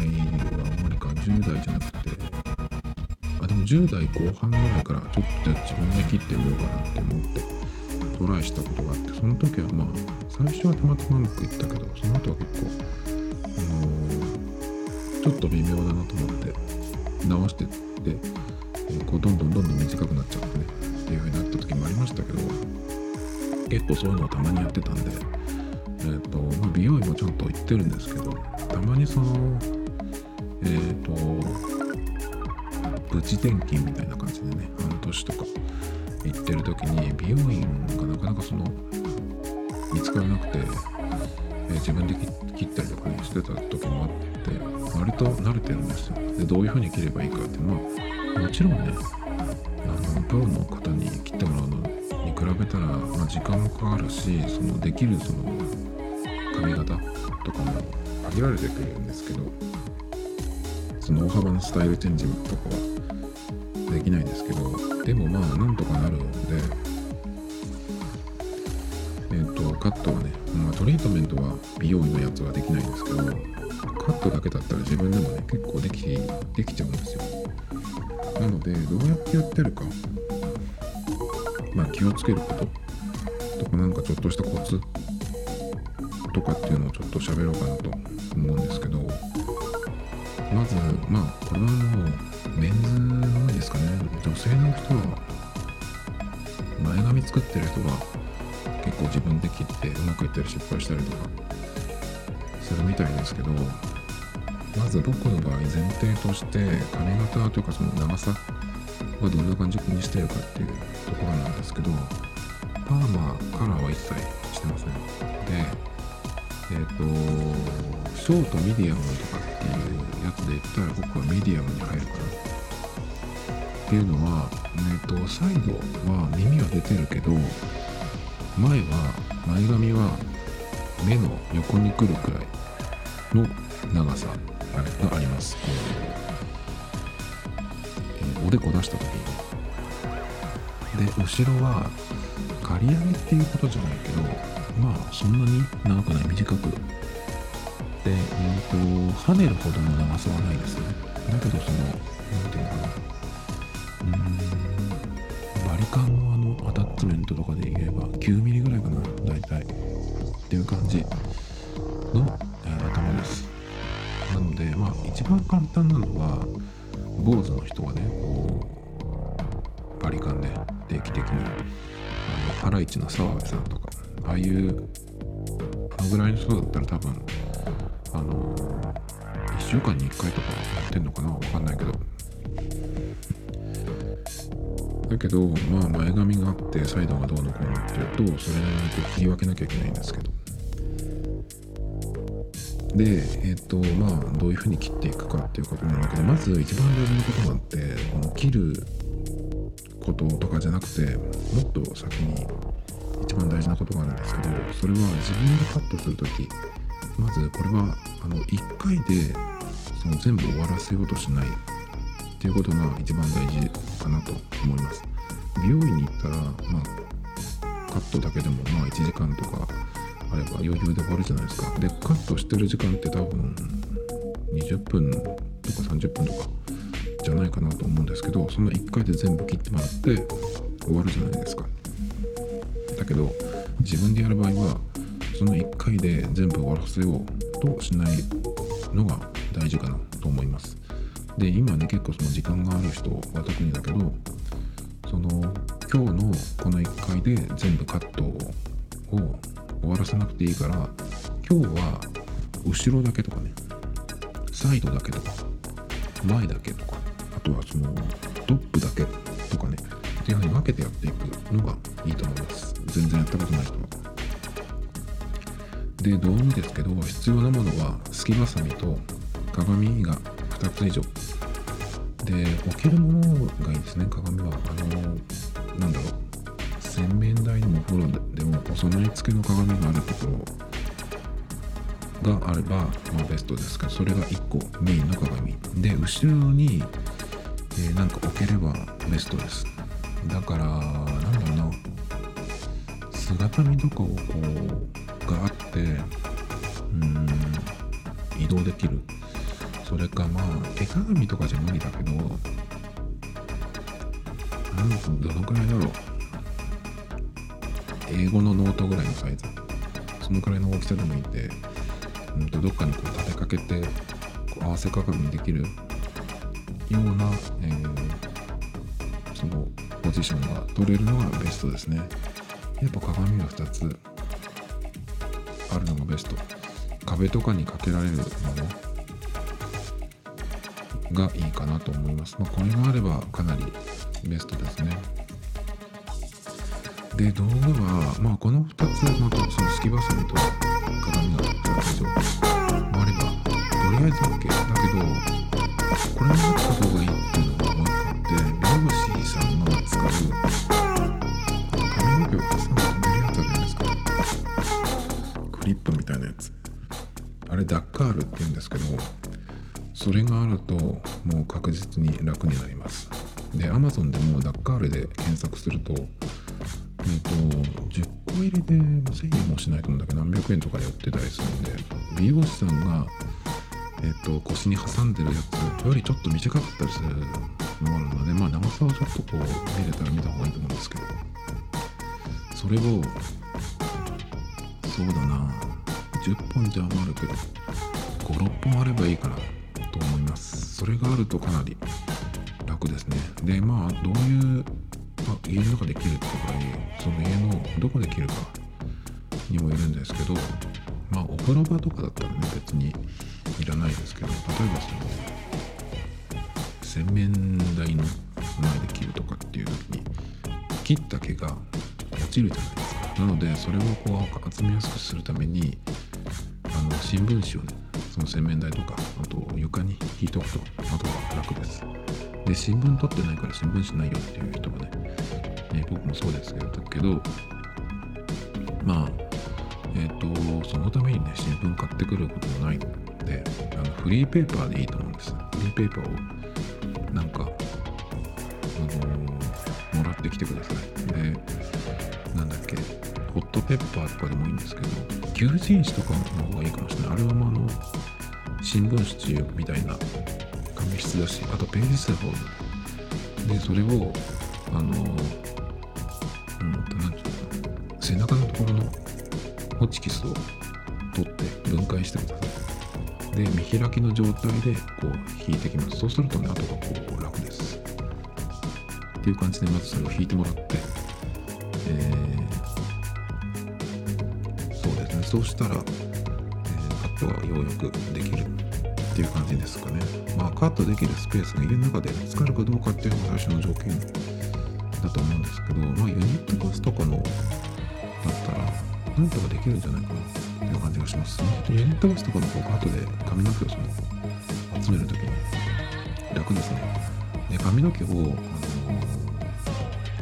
は無理か。10代じゃなくて。あでも10代後半ぐらいからちょっと自分で切ってみようかなって思ってトライしたことがあって。その時はまあ最初はたまたまうまくいったけどその後は結構あのー、ちょっと微妙だなと思って直してって、え、こうどんどんどんどん短くなっちゃってねっていう風になった時もありましたけど結構そういうのをたまにやってたんでえ、ー、と、まあ、美容院もちゃんと行ってるんですけどたまにそのえっ、ー、とプチ転勤みたいな感じでね半年とか行ってる時に美容院がなかなかその見つからなくて、えー、自分で切ったりとかしてた時もあって割と慣れてるんですよ。でどういう風に切ればいいかってまあもちろんねあのプロの方に切ってもらうのに比べたら、まあ、時間もかかるしそのできるその髪型とかも限られてくるんですけどその大幅なスタイルチェンジとかはできないんですけどでもまあなんとかなるのでえっ、ー、とカットはね、まあ、トリートメントは美容院のやつはできないんですけどカットだけだったら自分でもね結構できできちゃうんですよ。なのでどうやってやってるかまあ気をつけることとかなんかちょっとしたコツとかっていうのをちょっと喋ろうかなと思うんですけどまずまあこれはもうメンズの多いですかね。女性の人は前髪作ってる人は結構自分で切ってうまくいったり失敗したりとかするみたいですけどまず僕の場合前提として髪型というかその長さはどんな感じにしてるかっていうところなんですけどパーマカラーは一切してません。でえっ、ー、とショートミディアムとかっていうやつで言ったら僕はミディアムに入るかなっていうのは、えーと、サイドは耳は出てるけど前は前髪は目の横に来るくらいの長さがあります。えー、おでこ出した時に。で、後ろは刈り上げっていうことじゃないけど、まあそんなに長くない短く。で、えーと、跳ねるほどの長さはないですね。だけどその、なんていうのかな。うん、バリカンのあのアタッチメントとかで言えば9ミリぐらいかな、大体。っていう感じの、えー、頭です。なので、まあ、一番簡単なのは、坊主の人がね、こう、バリカンで定期的に、あの、ハライチの澤部さんとか、ああいう、あのぐらいの人だったら多分、あの、1週間に1回とかやってんのかな？わかんないけど。だけど、まあ、前髪があって、サイドがどうのこうのっていうと、それなりに切り分けなきゃいけないんですけど。で、えっ、ー、と、まあ、どういうふうに切っていくかっていうことなんだけど、まず一番大事なことがあって、この切ることとかじゃなくて、もっと先に一番大事なことがあるんですけど、それは自分でカットするとき、まずこれは、あの、1回でその全部終わらせようとしないっていうことが一番大事かなと思います。美容院に行ったら、まあ、カットだけでもまあ1時間とかあれば余裕で終わるじゃないですかでカットしてる時間って多分20分とか30分とかじゃないかなと思うんですけどその1回で全部切ってもらって終わるじゃないですかだけど自分でやる場合はその1回で全部終わらせようとしないのが大事かなと思います。で今ね結構その時間がある人は特にだけどその今日のこの1回で全部カットを終わらせなくていいから今日は後ろだけとかねサイドだけとか前だけとかあとはそのトップだけとかねっていうふうに分けてやっていくのがいいと思います。全然やったことない人で道具ですけど必要なものはすきばさみと鏡が2つ以上。で置けるものがいいですね鏡は。あのなんだろう。洗面台でもお風呂でもお備え付けの鏡があるところがあれば、まあ、ベストですけどそれが1個メインの鏡。で後ろに、えー、なんか置ければベストです。だからなんだろうな。姿見とかをこうがあってうん移動できる。それかまあ手鏡とかじゃ無理だけどなんどのくらいだろう。英語のノートぐらいのサイズそのくらいの大きさでもいいんで、うん、とどっかにこう立てかけてこう合わせ鏡にできる。ような、えー、そのポジションが取れるのがベストですね。やっぱ鏡が2つあるのがベスト。壁とかにかけられるものがいいかなと思います、まあ、これがあればかなりベストですね。で道具は、まあ、この2つまたそのすきばさみと鏡が2つ以上あればとりあえず OK だけどこれもあった方がいいっていうのがもう一個あって美容師さんが使うダッカールって言うんですけどそれがあるともう確実に楽になります。で Amazon でもダッカールで検索するとえっ、ー、と、10個入りで1000円もしないと思うんだけど、何百円とかで売ってたりするんで、美容師さんが、えっ、ー、と、腰に挟んでるやつよりちょっと短かったりするのもあるので、まあ、長さをちょっとこう、見れたら見た方がいいと思うんですけど、それを、そうだな、10本じゃ余るけど、5、6本あればいいかなと思います。それがあるとかなり楽ですねでまあどういう、まあ、家の中で切るって場合その家のどこで切るかにもよるんですけどまあお風呂場とかだったらね別にいらないですけど例えばその洗面台の前で切るとかっていう時に切った毛が落ちるじゃないですかなのでそれをこう集めやすくするために新聞紙をねその洗面台とかあと床に引いとくとあとは楽です。で新聞取ってないから新聞紙ないよっていう人もね、ね僕もそうですけどまあえっ、ー、とそのためにね新聞買ってくることもないのであのフリーペーパーでいいと思うんです。フリーペーパーをなんかあのー、もらってきてください。でなんだっけホットペッパーとかでもいいんですけど求人誌とかの方がいいかもしれない。あれはまあの新聞紙みたいな紙質だしあとページ数が多いでそれをあのうんと何て言うの背中のところのホチキスを取って分解してください。で見開きの状態でこう引いてきます。そうするとね後がこう楽です。っていう感じでまずそれを引いてもらって。そうしたら、えー、カットはようやくできるっていう感じですかね。まあ、カットできるスペースが家の中で見つかるかどうかっていうのが最初の条件だと思うんですけど、まあ、ユニットバスとかのだったら、なんとかできるんじゃないかなっていう感じがします。ユニットバスとかの方が後で髪の毛をその集めるときに楽ですね。で髪の毛を、あのー、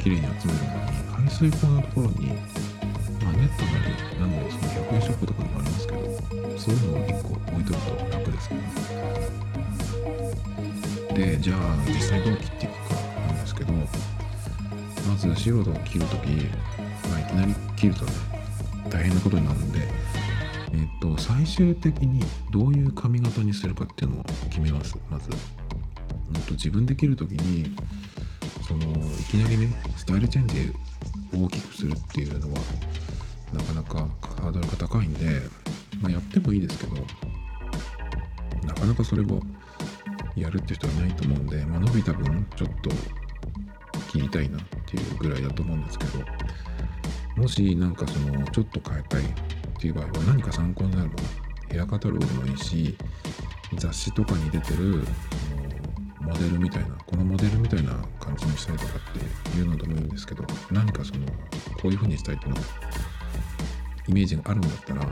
綺麗に集めるのに、排水口のところに、まあ、ネットなり、なんなりその100円ショップとかでもありますけど、そういうのを1個置いとくと楽ですけど、ね、でじゃあ実際どう切っていくかなんですけどまず素人を切るとき、まあ、いきなり切るとね大変なことになるんでえっと最終的にどういう髪型にするかっていうのを決めます。まず、えっと、自分で切るときにそのいきなりねスタイルチェンジ大きくするっていうのはなかなかハードルが高いんで、まあ、やってもいいですけどなかなかそれをやるって人はいないと思うんで、まあ、伸びた分ちょっと切りたいなっていうぐらいだと思うんですけどもしなんかそのちょっと変えたいっていう場合は何か参考になるものヘアカタログでもいいし雑誌とかに出てるモデルみたいなこのモデルみたいな感じにしたいとかっていうのでもいいんですけど何かそのこういう風にしたいっていうのイメージがあるんだったら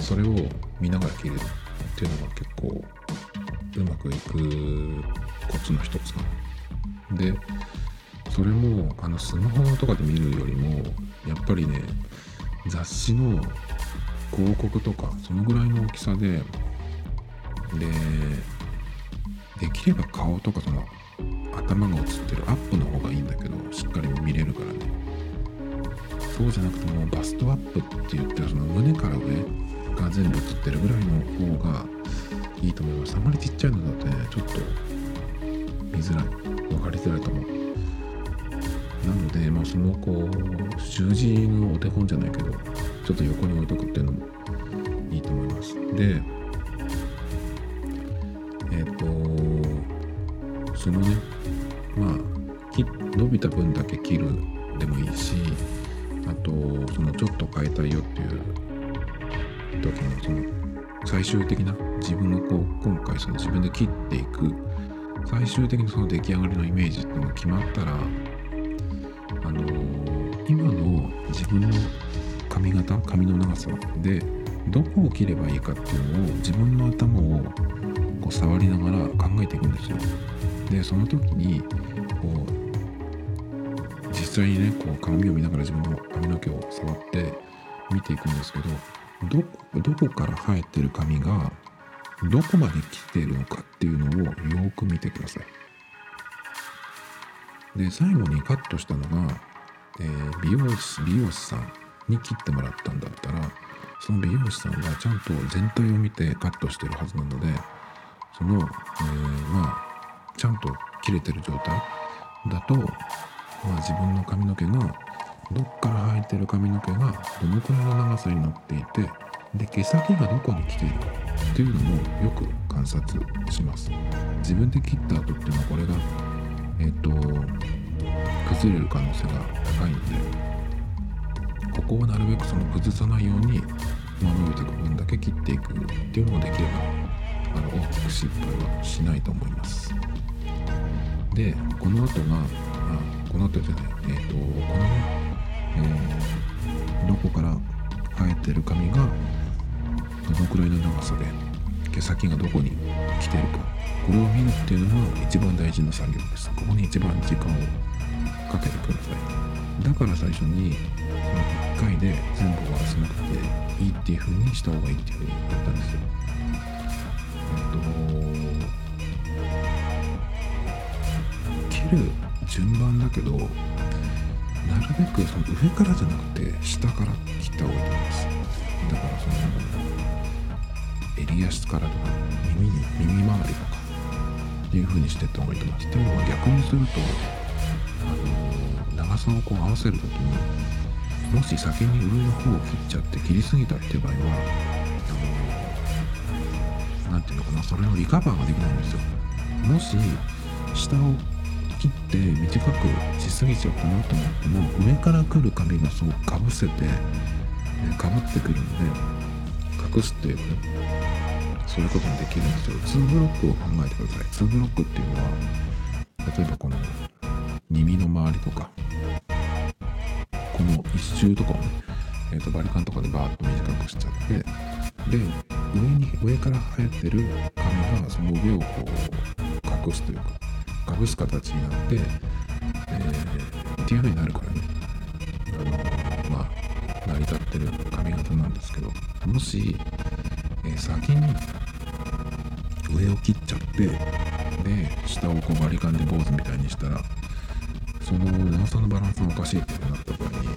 それを見ながら切るっていうのが結構うまくいくコツの一つかな。でそれもあのスマホとかで見るよりもやっぱりね雑誌の広告とかそのぐらいの大きさででできれば顔とかその頭が映ってるアップの方がいいんだけどしっかり見れるからねそうじゃなくてもバストアップって言ってその胸から上が全部映ってるぐらいの方がいいと思います。あまりちっちゃいのだとね、ちょっと見づらい、分かりづらいと思う。なので、まあ、そのこう、習字のお手本じゃないけど、ちょっと横に置いとくっていうのもいいと思います。で、えっ、ー、と、そのね、まあ、伸びた分だけ切るでもいいし、あと、そのちょっと変えたいよっていう時のその最終的な自分がこう今回その自分で切っていく最終的にその出来上がりのイメージっていうのが決まったらあのー、今の自分の髪型髪の長さでどこを切ればいいかっていうのを自分の頭をこう触りながら考えていくんですよ。でその時にこう実際にねこう鏡を見ながら自分の髪の毛を触って見ていくんですけどどどこから生えてる髪がどこまで来てるのかっていうのをよく見てください。で最後にカットしたのが、えー、美容師美容師さんに切ってもらったんだったらその美容師さんがちゃんと全体を見てカットしてるはずなのでその、えー、まあちゃんと切れてる状態だと、まあ、自分の髪の毛がどっから生えてる髪の毛がどのくらいの長さになっていてで毛先がどこに来ているかっていうのもよく観察します。自分で切った後っていうのはこれがえっ、と崩れる可能性が高いんでここをなるべくその崩さないように、まあ、伸びていく分だけ切っていくっていうのができればあの大きく失敗はしないと思います。でこの後が、この後じゃないえっ、とこのね、えー、どこから生えてる髪がどのくらいの長さで毛先がどこに来てるかこれを見るっていうのが一番大事な作業です。ここに一番時間をかけてください。だから最初に1回で全部終わらせなくていいっていう風にした方がいいっていう風に言ったんですよ。えっと切る順番だけどなるべくその上からじゃなくて下から切った方がいいと思います。だからその襟足からとか耳に耳周りとかっていう風にしていった方がいいと思います。っていうのは逆にするとあの長さをこう合わせる時にもし先に上の方を切っちゃって切りすぎたっていう場合はあのなんていうのかなそれのリカバーができないんですよ。もし下を切って短くしすぎちゃったなと思っても上から来る髪がそうかぶせてかぶってくるんで隠すっていうねそういうこともできるんですよ。2ブロックを考えてください。2ブロックっていうのは例えばこの耳の周りとかこの一周とかをね、えー、とバリカンとかでバーッと短くしちゃってで上に上から生えてる髪がその上をこう隠すというかかぶす形になって、えー、っていう風になるからね。あのまあ成り立ってる髪型なんですけどもし、えー、先に上を切っちゃってで下をこうバリカンで坊主みたいにしたらその長さのバランスがおかしいってなった場合に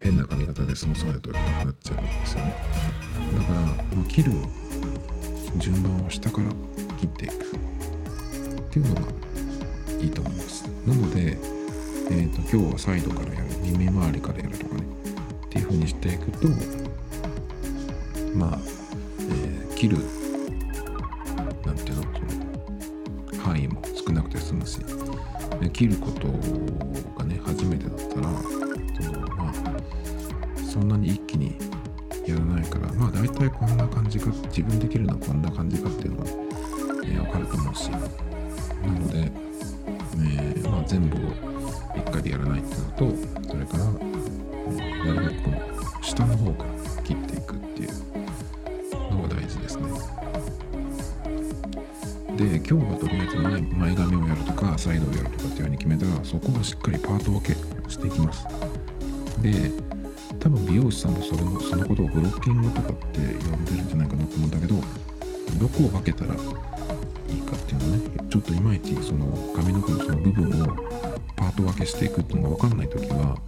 変な髪型でそのサイドがなくなっちゃうんですよね。だから切る順番を下から切っていくっていうのがいいと思います。なので、えーと、今日はサイドからやる耳周りからやるとかね。っていう風にしていくとまあ、えー、切るなんていうのその範囲も少なくて済むし。切ることがね初めてだったらそのまあそんなに一気にやらないからまあ大体こんな感じか自分できるのはこんな感じかっていうのは、えー、分かると思うし。なので、えー、まあ、全部を一回でやらないっていうのとそれからなるべくこの下の方から切っていくっていうのが大事ですね。で今日はとりあえず前前髪をやるとかサイドをやるとかっていうふうに決めたらそこをしっかりパート分けしていきますで多分美容師さんもそれそのことをブロッキングとかって呼んでるんじゃないかなと思うんだけどどこを分けたらいいかっていうのねちょっといまいちその髪の毛のその部分をパート分けしていくっていうのが分かんない時は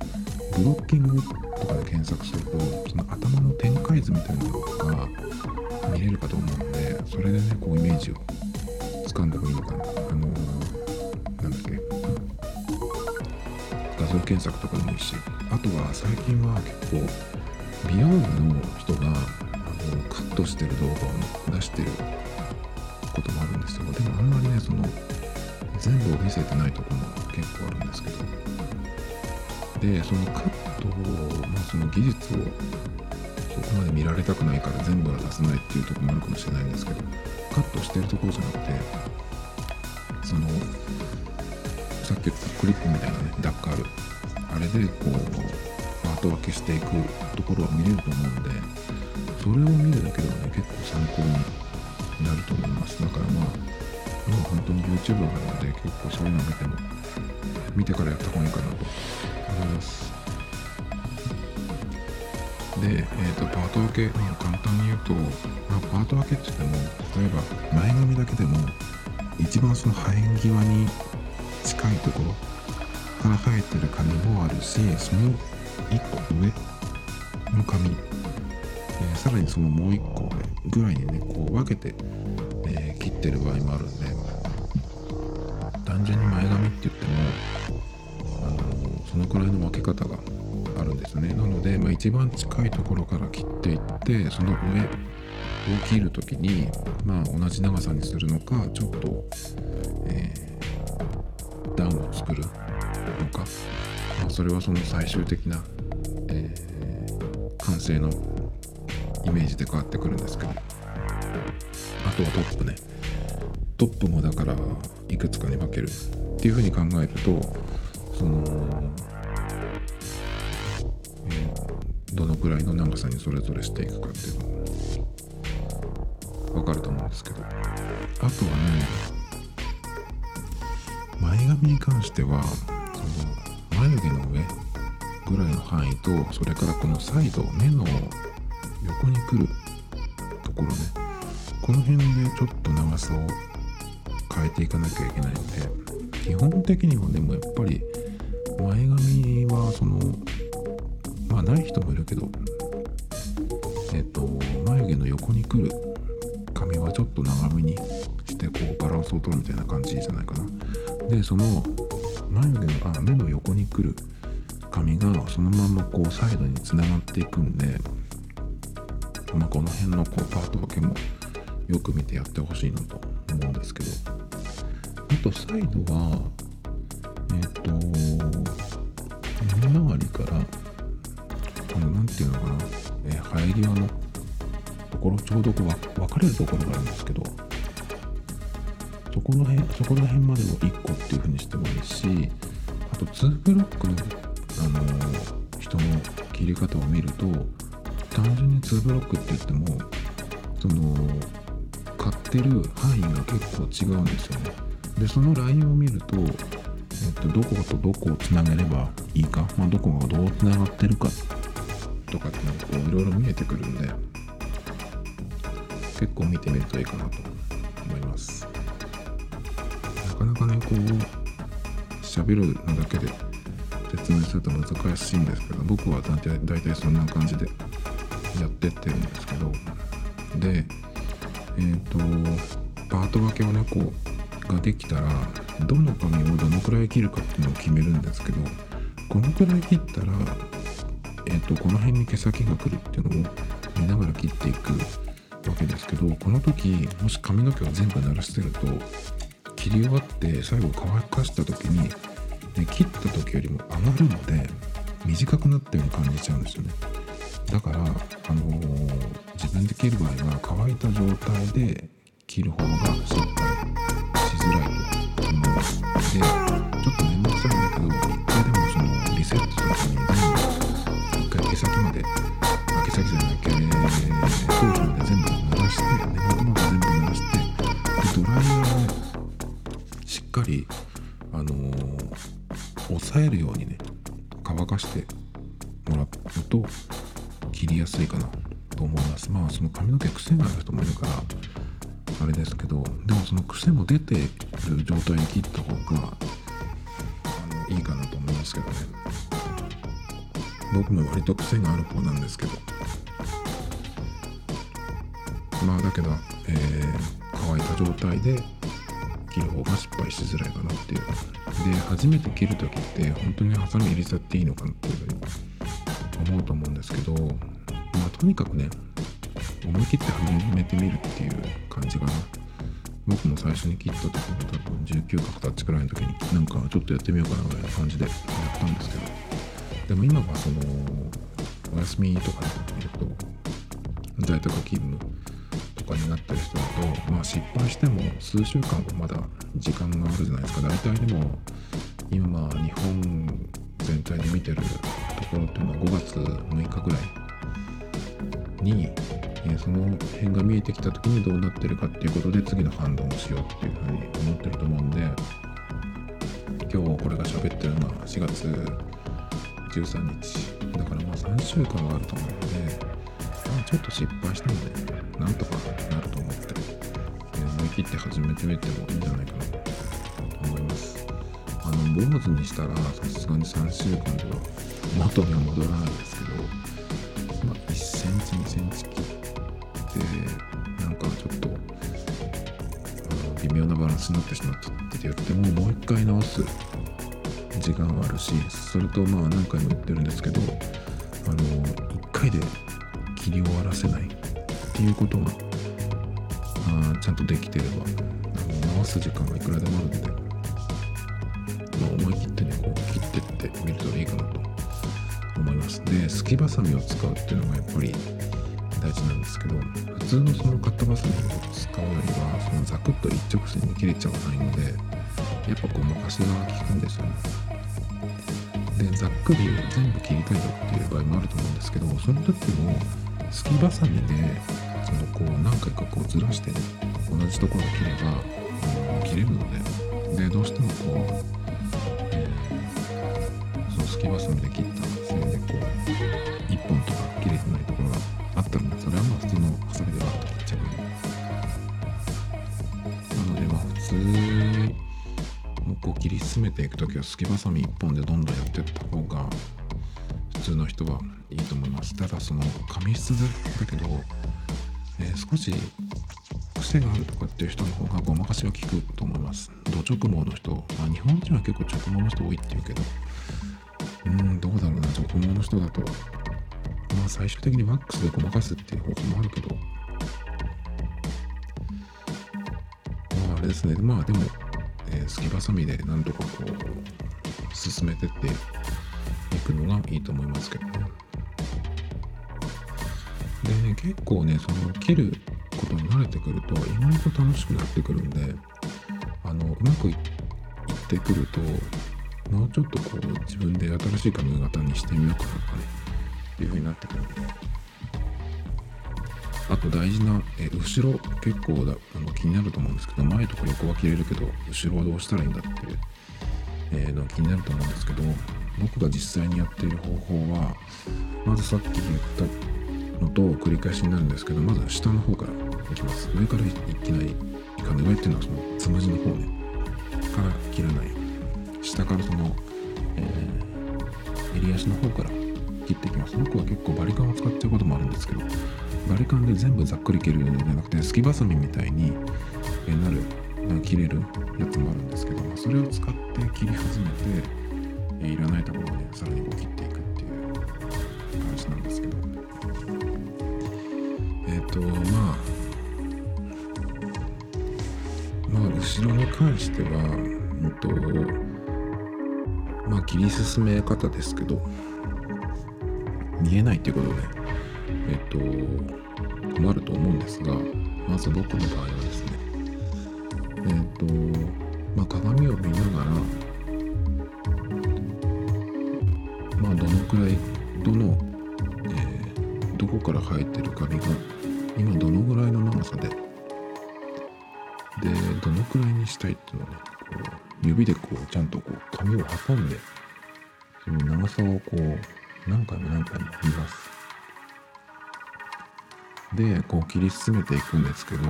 ブロッキングとかで検索するとその頭の展開図みたいなのが見れるかと思うんでそれでねこうイメージを掴んでもいいのかな。あのー、なんだっけ。画像検索とかでもいいしあとは最近は結構美容部の人があのカットしてる動画を出してることもあるんですよでもあんまりねその全部を見せてないとこも結構あるんですけど。でそのカットを、まあ、その技術をそこまで見られたくないから全部は出せないっていうとこもあるかもしれないんですけどカットしてるところじゃなくてそのさっき言ったクリップみたいなねダッカールあれでこうパート分けしていくところは見れると思うんでそれを見るだけでもね結構参考になると思います。だからまあ今本当に YouTuber なので結構そういうの見ても見てからやった方がいいかなと思います。で、えーと、パート分け、まあ、簡単に言うと、まあ、パート分けって言っても例えば前髪だけでも一番その生え際に近いところから生えてる髪もあるしその1個上の髪、えー、さらにそのもう1個ぐらいにねこう分けて、切ってる場合もあるんで単純に前髪って言っても、あの、そのくらいの分け方があるんですね。なので、まあ、一番近いところから切っていってその上を切る時に、まあ、同じ長さにするのかちょっと、えー、段を作るのか、まあ、それはその最終的な、えー、完成のイメージで変わってくるんですけど。あとはトップね。トップもだからいくつかに分けるっていうふうに考えるとその、えー、どのくらいの長さにそれぞれしていくかっていうのも分かると思うんですけど。あとはね前髪に関してはその眉毛の上ぐらいの範囲とそれからこのサイド目の横に来るところね。この辺でちょっと長さを変えていかなきゃいけないんで基本的にはでもやっぱり前髪はそのまあない人もいるけどえっと眉毛の横に来る髪はちょっと長めにしてこうバランスを取るみたいな感じじゃないかな。でその眉毛のあ目の横に来る髪がそのままこうサイドにつながっていくんで、まあ、この辺のこうパート分けもよく見てやってほしいなと思うんですけど。あとサイドはえっ、ー、と耳周りからあの何て言うのかな、えー、生え際のところちょうどこう分かれるところがあるんですけどそこの辺そこら辺までを1個っていう風にしてもいいしあと2ブロックの、あのー、人の切り方を見ると単純に2ブロックって言ってもその買ってる範囲が結構違うんですよね。でそのラインを見ると、えっと、どことどこをつなげればいいか、まあ、どこがどうつながってるかとかってなんかこういろいろ見えてくるんで結構見てみるといいかなと思います。なかなかねこう喋るのだけで説明すると難しいんですけど僕は大体そんな感じでやってってるんですけどでえっ、ー、とパート分けをねこうができたらどの紙をどのくらい切るかっていうのを決めるんですけどこのくらい切ったらえっ、ー、とこの辺に毛先が来るっていうのを見ながら切っていくわけですけどこの時もし髪の毛を全部鳴らしてると切り終わって最後乾かした時に、ね、切った時よりも上がるので短くなったように感じちゃうんですよね。だから、あのー、自分で切る場合は乾いた状態で切る方がしっかりしづらいと思いますでちょっと面倒くさいんだけど一回でもそのリセットするために全部一回毛先まで毛先じゃない毛頭皮まで全部濡らして根元まで全部濡らしてでドライヤーをねしっかりあのー、抑えるようにね乾かしてもらうと切りやすいかなと思います。まあその髪の毛癖がある人もいるからですけどでもその癖も出てる状態に切った方があのいいかなと思いますけどね。僕も割と癖がある方なんですけど。まあだけど、えー、乾いた状態で切る方が失敗しづらいかなっていう。で初めて切る時って本当にハサミ入れちゃっていいのかなっていうふうに思うと思うんですけどまあとにかくね思い切って始めてみるっていう感じかな僕も最初に切った時が多分19角タッチくらいの時になんかちょっとやってみようかなぐらいな感じでやったんですけどでも今はそのお休みとかねえっと在宅勤務とかになってる人だとまあ失敗しても数週間はまだ時間があるじゃないですか大体でも。今日本全体で見てるところっていうのは5月6日ぐらいに、えその辺が見えてきた時にどうなってるかっていうことで次の判断をしようっていうふうに思ってると思うんで今日これが喋ってるのは4月13日だからまあ3週間はあると思うので、まあ、ちょっと失敗してもねなんとかなると思って、え思い切って始めてみてもいいんじゃないかなと思います。あの坊主にしたらさすがに3週間では元には戻らないですけど、まあ、1センチ2センチてなんかちょっと微妙なバランスになってしまったって言ってももう一回直す時間はあるしそれとまあ何回も言ってるんですけどあの1回で切り終わらせないっていうことがあちゃんとできてればあの直す時間はいくらでもあるのでその思い切ってねこう切ってってみるといいかなと思います。ですきばさみを使うっていうのがやっぱり大事なんですけど普通のそのカットバサミを使うよりはそのザクッと一直線に切れちゃわないのでやっぱごまかしが効くんですよね。でざっくり全部切りたいよっていう場合もあると思うんですけどその時もすきばさみでそのこう何回かこうずらしてね同じところを切れば、うん、切れるのででどうしてもこう、えー、そのすきばさみで切ったこう切り進めていく時はすきばさみ1本でどんどんやっていった方が普通の人はいいと思います。ただその紙質だけど、えー、少し癖があるとかっていう人の方がごまかしが効くと思います。土直毛の人、まあ、日本人は結構直毛の人多いっていうけど。うんどうだろうな。直毛の人だとまあ最終的にワックスでごまかすっていう方法もあるけど。まああれですね。まあでも、えー、すきばさみでなんとかこう進めてっていくのがいいと思いますけどね。でね結構ねその切ることに慣れてくると意外と楽しくなってくるんであのうまくいってくるともうちょっとこう自分で新しい髪型にしてみようかなとかねいう風になってくるんで。あと大事なえ後ろ結構だあの気になると思うんですけど前とか横は切れるけど後ろはどうしたらいいんだっていう、えー、の気になると思うんですけど僕が実際にやっている方法はまずさっき言ったのと繰り返しになるんですけどまず下の方からいきます。上からいきなりいかない。上っていうのはそのつむじの方ね。から切らない。下からその、えー、襟足の方から切っていきます。僕は結構バリカンを使っちゃうこともあるんですけどバリカンで全部ざっくり切るんじゃなくてすきばさみみたいになる切れるやつもあるんですけどそれを使って切り始めていらないところをねさらにこう切っていくっていう感じなんですけど。えっ、ー、とまあまあ後ろに関してはうんとまあ切り進め方ですけど見えないっていうことでえっ、ー、と困ると思うんですがまず僕の場合はですねえっ、ー、とまあ鏡を見ながらまあどのくらいどの、えー、どこから生えてる髪が今どのぐらいの長さででどのくらいにしたいっていうのをねこう指でこうちゃんとこう髪を挟んでその長さをこう何回も何回も見ます。で、こう切り進めていくんですけど、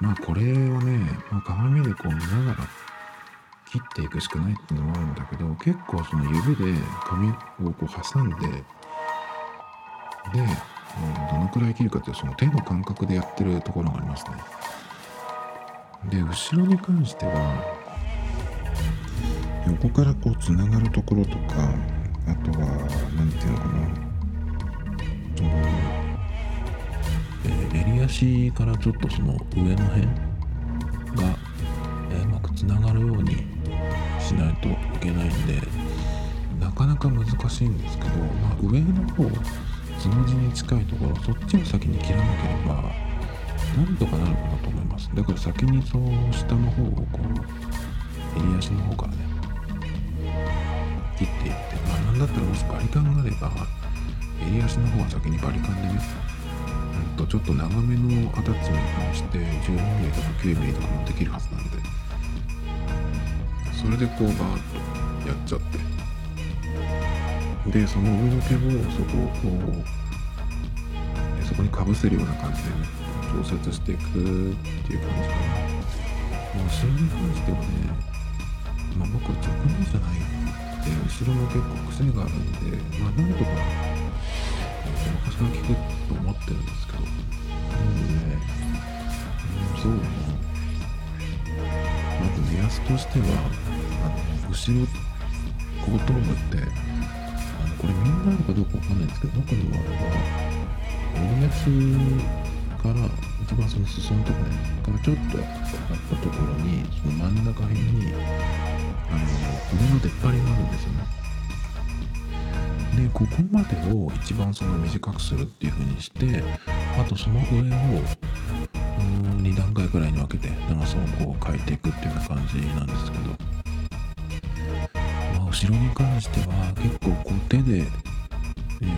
まあこれはね、まあ、鏡でこう見ながら切っていくしかないっていうのもあるんだけど、結構その指で髪をこう挟んで、で、どのくらい切るかっていうその手の感覚でやってるところがありますね。で、後ろに関しては、横からこうつながるところとか、あとは何て言うのかなその、えー、襟足からちょっとその上の辺が、えー、うまくつながるようにしないといけないんでなかなか難しいんですけど、まあ、上の方つむじに近いところそっちを先に切らなければなんとかなるかなと思いますだから先にその下の方をこう襟足の方からね切っていってまあなんだったらもしバリカンがあれば襟足の方は先にバリカンでねとちょっと長めのアタッチメントにして12ミリとか9ミリとかもできるはずなんで。それでこうバーッとやっちゃって。でその上の毛をそこをこうそこにかぶせるような感じでね調節していくっていう感じかな。もうそれに関してはねまあ僕は直毛じゃないって後ろも結構癖があるんでまあなんとか昔から聞くと思ってるん。ですけどなんでね、うん、そうだなまず目安としてはあの後ろ後頭部ってあのこれみんなあるかどうかわかんないんですけど僕の場合は目安から一番その裾のところからちょっと上がったところにその真ん中辺にあの腕の出っ張りがあるんですよね。でここまでを一番その短くするっていう風にしてあとその上をうん2段階くらいに分けて長さをこう変えていくっていう感じなんですけど、まあ、後ろに関しては結構こう手で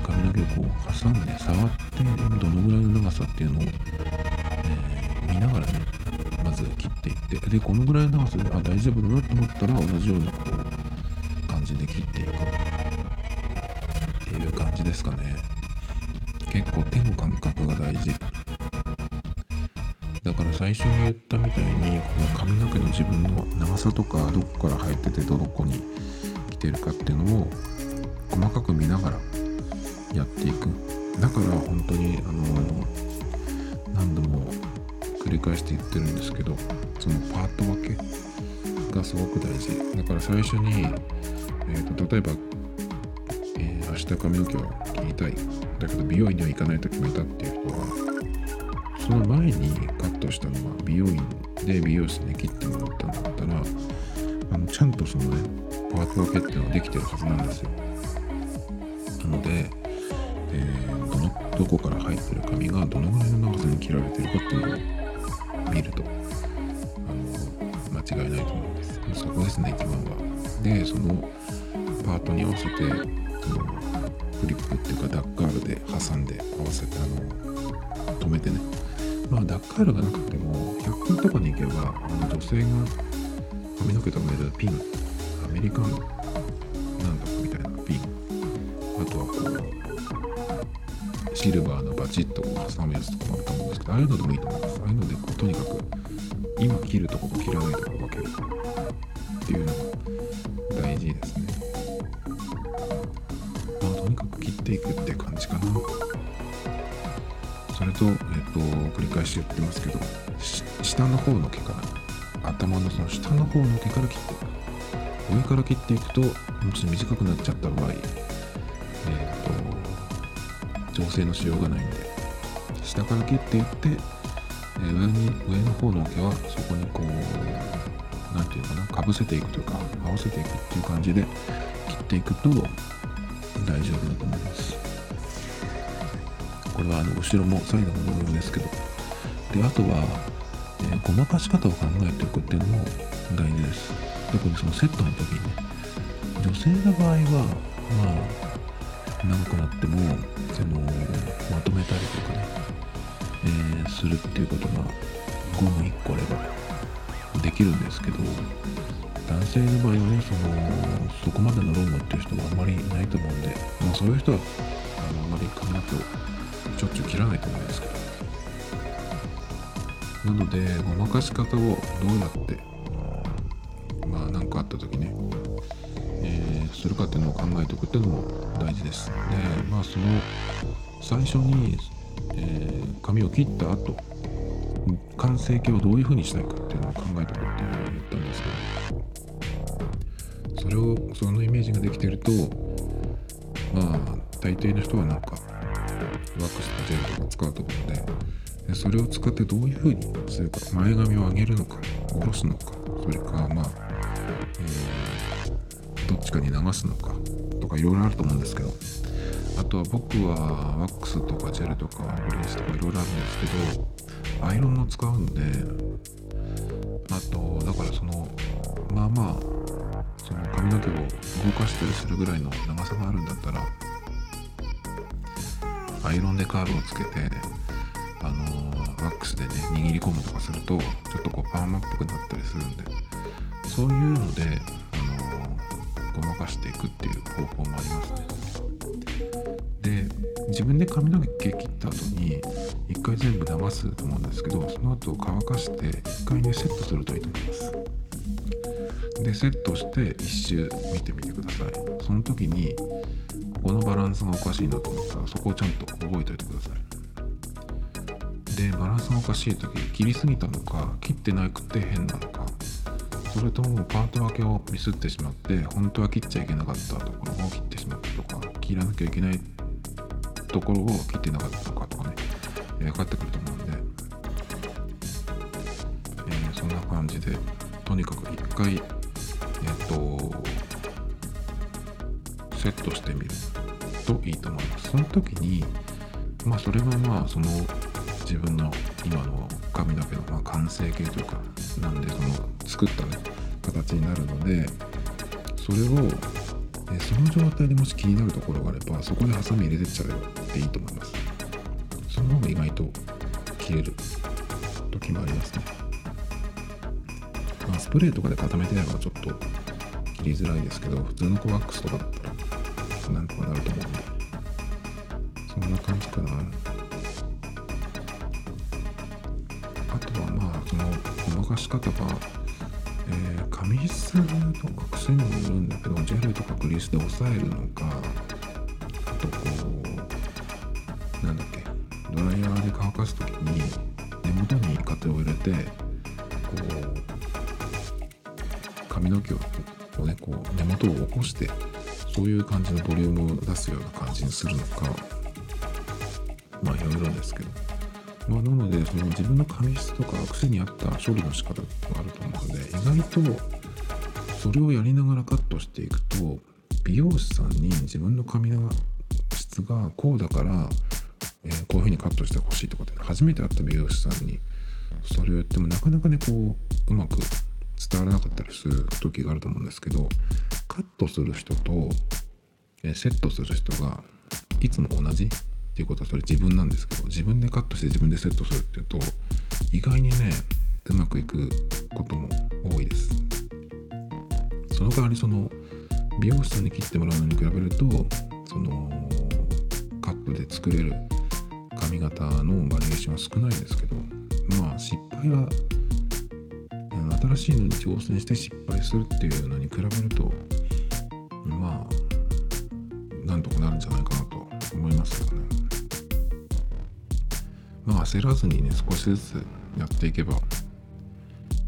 髪の毛をこう挟んで触ってどのぐらいの長さっていうのを、えー、見ながらねまず切っていってでこのぐらいの長さであ大丈夫だなと思ったら同じようなこう感じで切っていく。っていう感じですかね。結構手の感覚が大事。だから最初に言ったみたいにこの髪の毛の自分の長さとかどこから生えててどこに来てるかっていうのを細かく見ながらやっていく。だから本当にあの何度も繰り返して言ってるんですけどそのパート分けがすごく大事。だから最初に、えーと、例えば、明日髪の毛を切りたい。だけど美容院には行かないと決めたっていう人はその前にカットしたのは美容院で美容室で切ってもらったんだったらあのちゃんとそのねパート分けっていうのができてるはずなんですよ。なので、えー、どのどこから入ってる髪がどのぐらいの長さに切られてるかっていうのを見るとあの間違いないと思うんです。そこですね一番は。でそのパートに合わせてそのフリップっていうかダッカールで挟んで合わせてあの止めてね。まあダッカールがなくても100均とかに行けばあの女性が髪の毛留めるピンアメリカンなんだみたいなピン。あとはこうシルバーのバチッと挟むやつとかもあると思うんですけどああいうのでもいいと思います。ああいうのでこうとにかく今切るとこと切らないとこ分ける。方の毛から頭のその下の方の毛から切っていく上から切っていくともし短くなっちゃった場合、えっと調整のしようがないんで下から切っていって、え、上に上の方の毛はそこにこう何て言うかなかぶせていくというか合わせていくっていう感じで切っていくと大丈夫だと思います。これはあの後ろもサイドも同様ですけど。であとは、えー、ごまかし方を考えておくっていうのも大事です。特にそのセットの時にね。女性の場合はまあ長くなってもそのまとめたりとかね、えー、するっていうことがゴム1個あればできるんですけど男性の場合はねそのそこまでのロームっていう人はあんまりいないと思うんで、まあ、そういう人はあのあまり髪の毛をしょっちゅう切らないと思うんですけどなのでごまかし方をどうやってまあ何かあった時ね、えー、するかっていうのを考えておくっていうのも大事です。でまあその最初に、えー、髪を切った後完成形をどういうふうにしたいかっていうのを考えておくっていうのを言ったんですけどそれをそのイメージができてるとまあ大抵の人はなんかワックスとかジェルとか使うと思うのででそれを使ってどういう風にするか前髪を上げるのか下ろすのかそれかまあ、えー、どっちかに流すのかとかいろいろあると思うんですけどあとは僕はワックスとかジェルとかブレースとかいろいろあるんですけどアイロンを使うんであとだからそのまあまあその髪の毛を動かしたりするぐらいの長さがあるんだったらアイロンでカールをつけて、あのー、ワックスでね握り込むとかするとちょっとこうパーマっぽくなったりするんでそういうので、あの、ごまかしていくっていう方法もありますね。で自分で髪の毛切った後に一回全部流すと思うんですけどその後乾かして一回ねセットするといいと思います。でセットして一周見てみてください。その時にここのバランスがおかしいなと思ったらそこをちゃんと覚えておいてください。でバランスがおかしい時切りすぎたのか切ってなくて変なのかそれともパート分けをミスってしまって本当は切っちゃいけなかったところを切ってしまったとか切らなきゃいけないところを切ってなかったのかとかね、え分かってくると思うんで、えー、そんな感じでとにかく一回えっとセットしてみるといいと思います。その時にまあそれはまあその自分の今の髪の毛のまあ完成形というかなんでその作ったね形になるのでそれをえその状態でもし気になるところがあればそこでハサミ入れてっちゃえばいいと思います。その方が意外と切れる時もありますね、まあ、スプレーとかで固めてないからちょっと切りづらいですけど普通のコワックスとかだったらなんとかなると思うんで。そんな感じかな。のごまかし方がえー、紙質とか癖にもよるんだけどジェルとかグリスで押さえるのかあとこうなんだっけドライヤーで乾かす時に根元に風を入れてこう髪の毛をねこう根元を起こしてそういう感じのボリュームを出すような感じにするのかまあいろいろですけど。まあ、なのでその自分の髪質とか癖に合った処理の仕方があると思うので意外とそれをやりながらカットしていくと美容師さんに自分の髪の質がこうだから、えー、こういう風にカットしてほしいとかって、初めて会った美容師さんにそれを言ってもなかなかねこううまく伝わらなかったりする時があると思うんですけどカットする人と、え、セットする人がいつも同じっていうことはそれ自分なんですけど自分でカットして自分でセットするっていうと意外にねうまくいくことも多いです。その代わりその美容師さんに切ってもらうのに比べるとそのカットで作れる髪型のバリエーションは少ないですけどまあ失敗は新しいのに挑戦して失敗するっていうのに比べるとまあなんとかなるんじゃないかなと思いますけどね。まあ焦らずにね少しずつやっていけば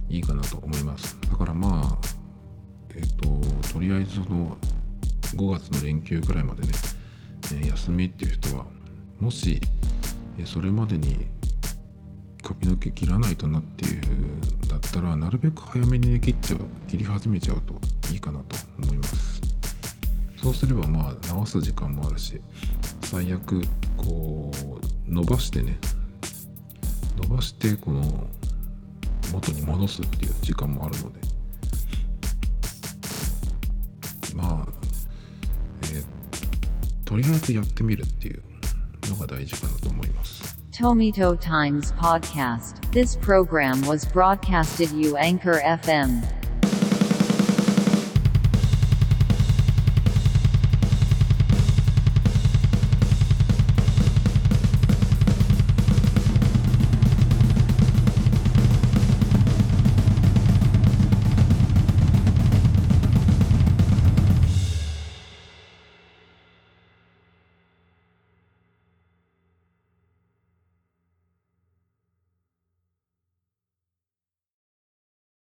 いいかなと思います。だからまあえっ、ー、ととりあえずその5月の連休くらいまでね、え休みっていう人はもしそれまでに髪の毛切らないとなっていうだったらなるべく早めに、ね、切っちゃう切り始めちゃうといいかなと思います。そうすればまあ直す時間もあるし最悪こう伸ばしてね伸ばしてこの元に戻すっていう時間もあるのでまあ、えー、とりあえずやってみるっていうのが大事かなと思います。Tomito Times Podcast. This program was broadcasted you Anchor FM.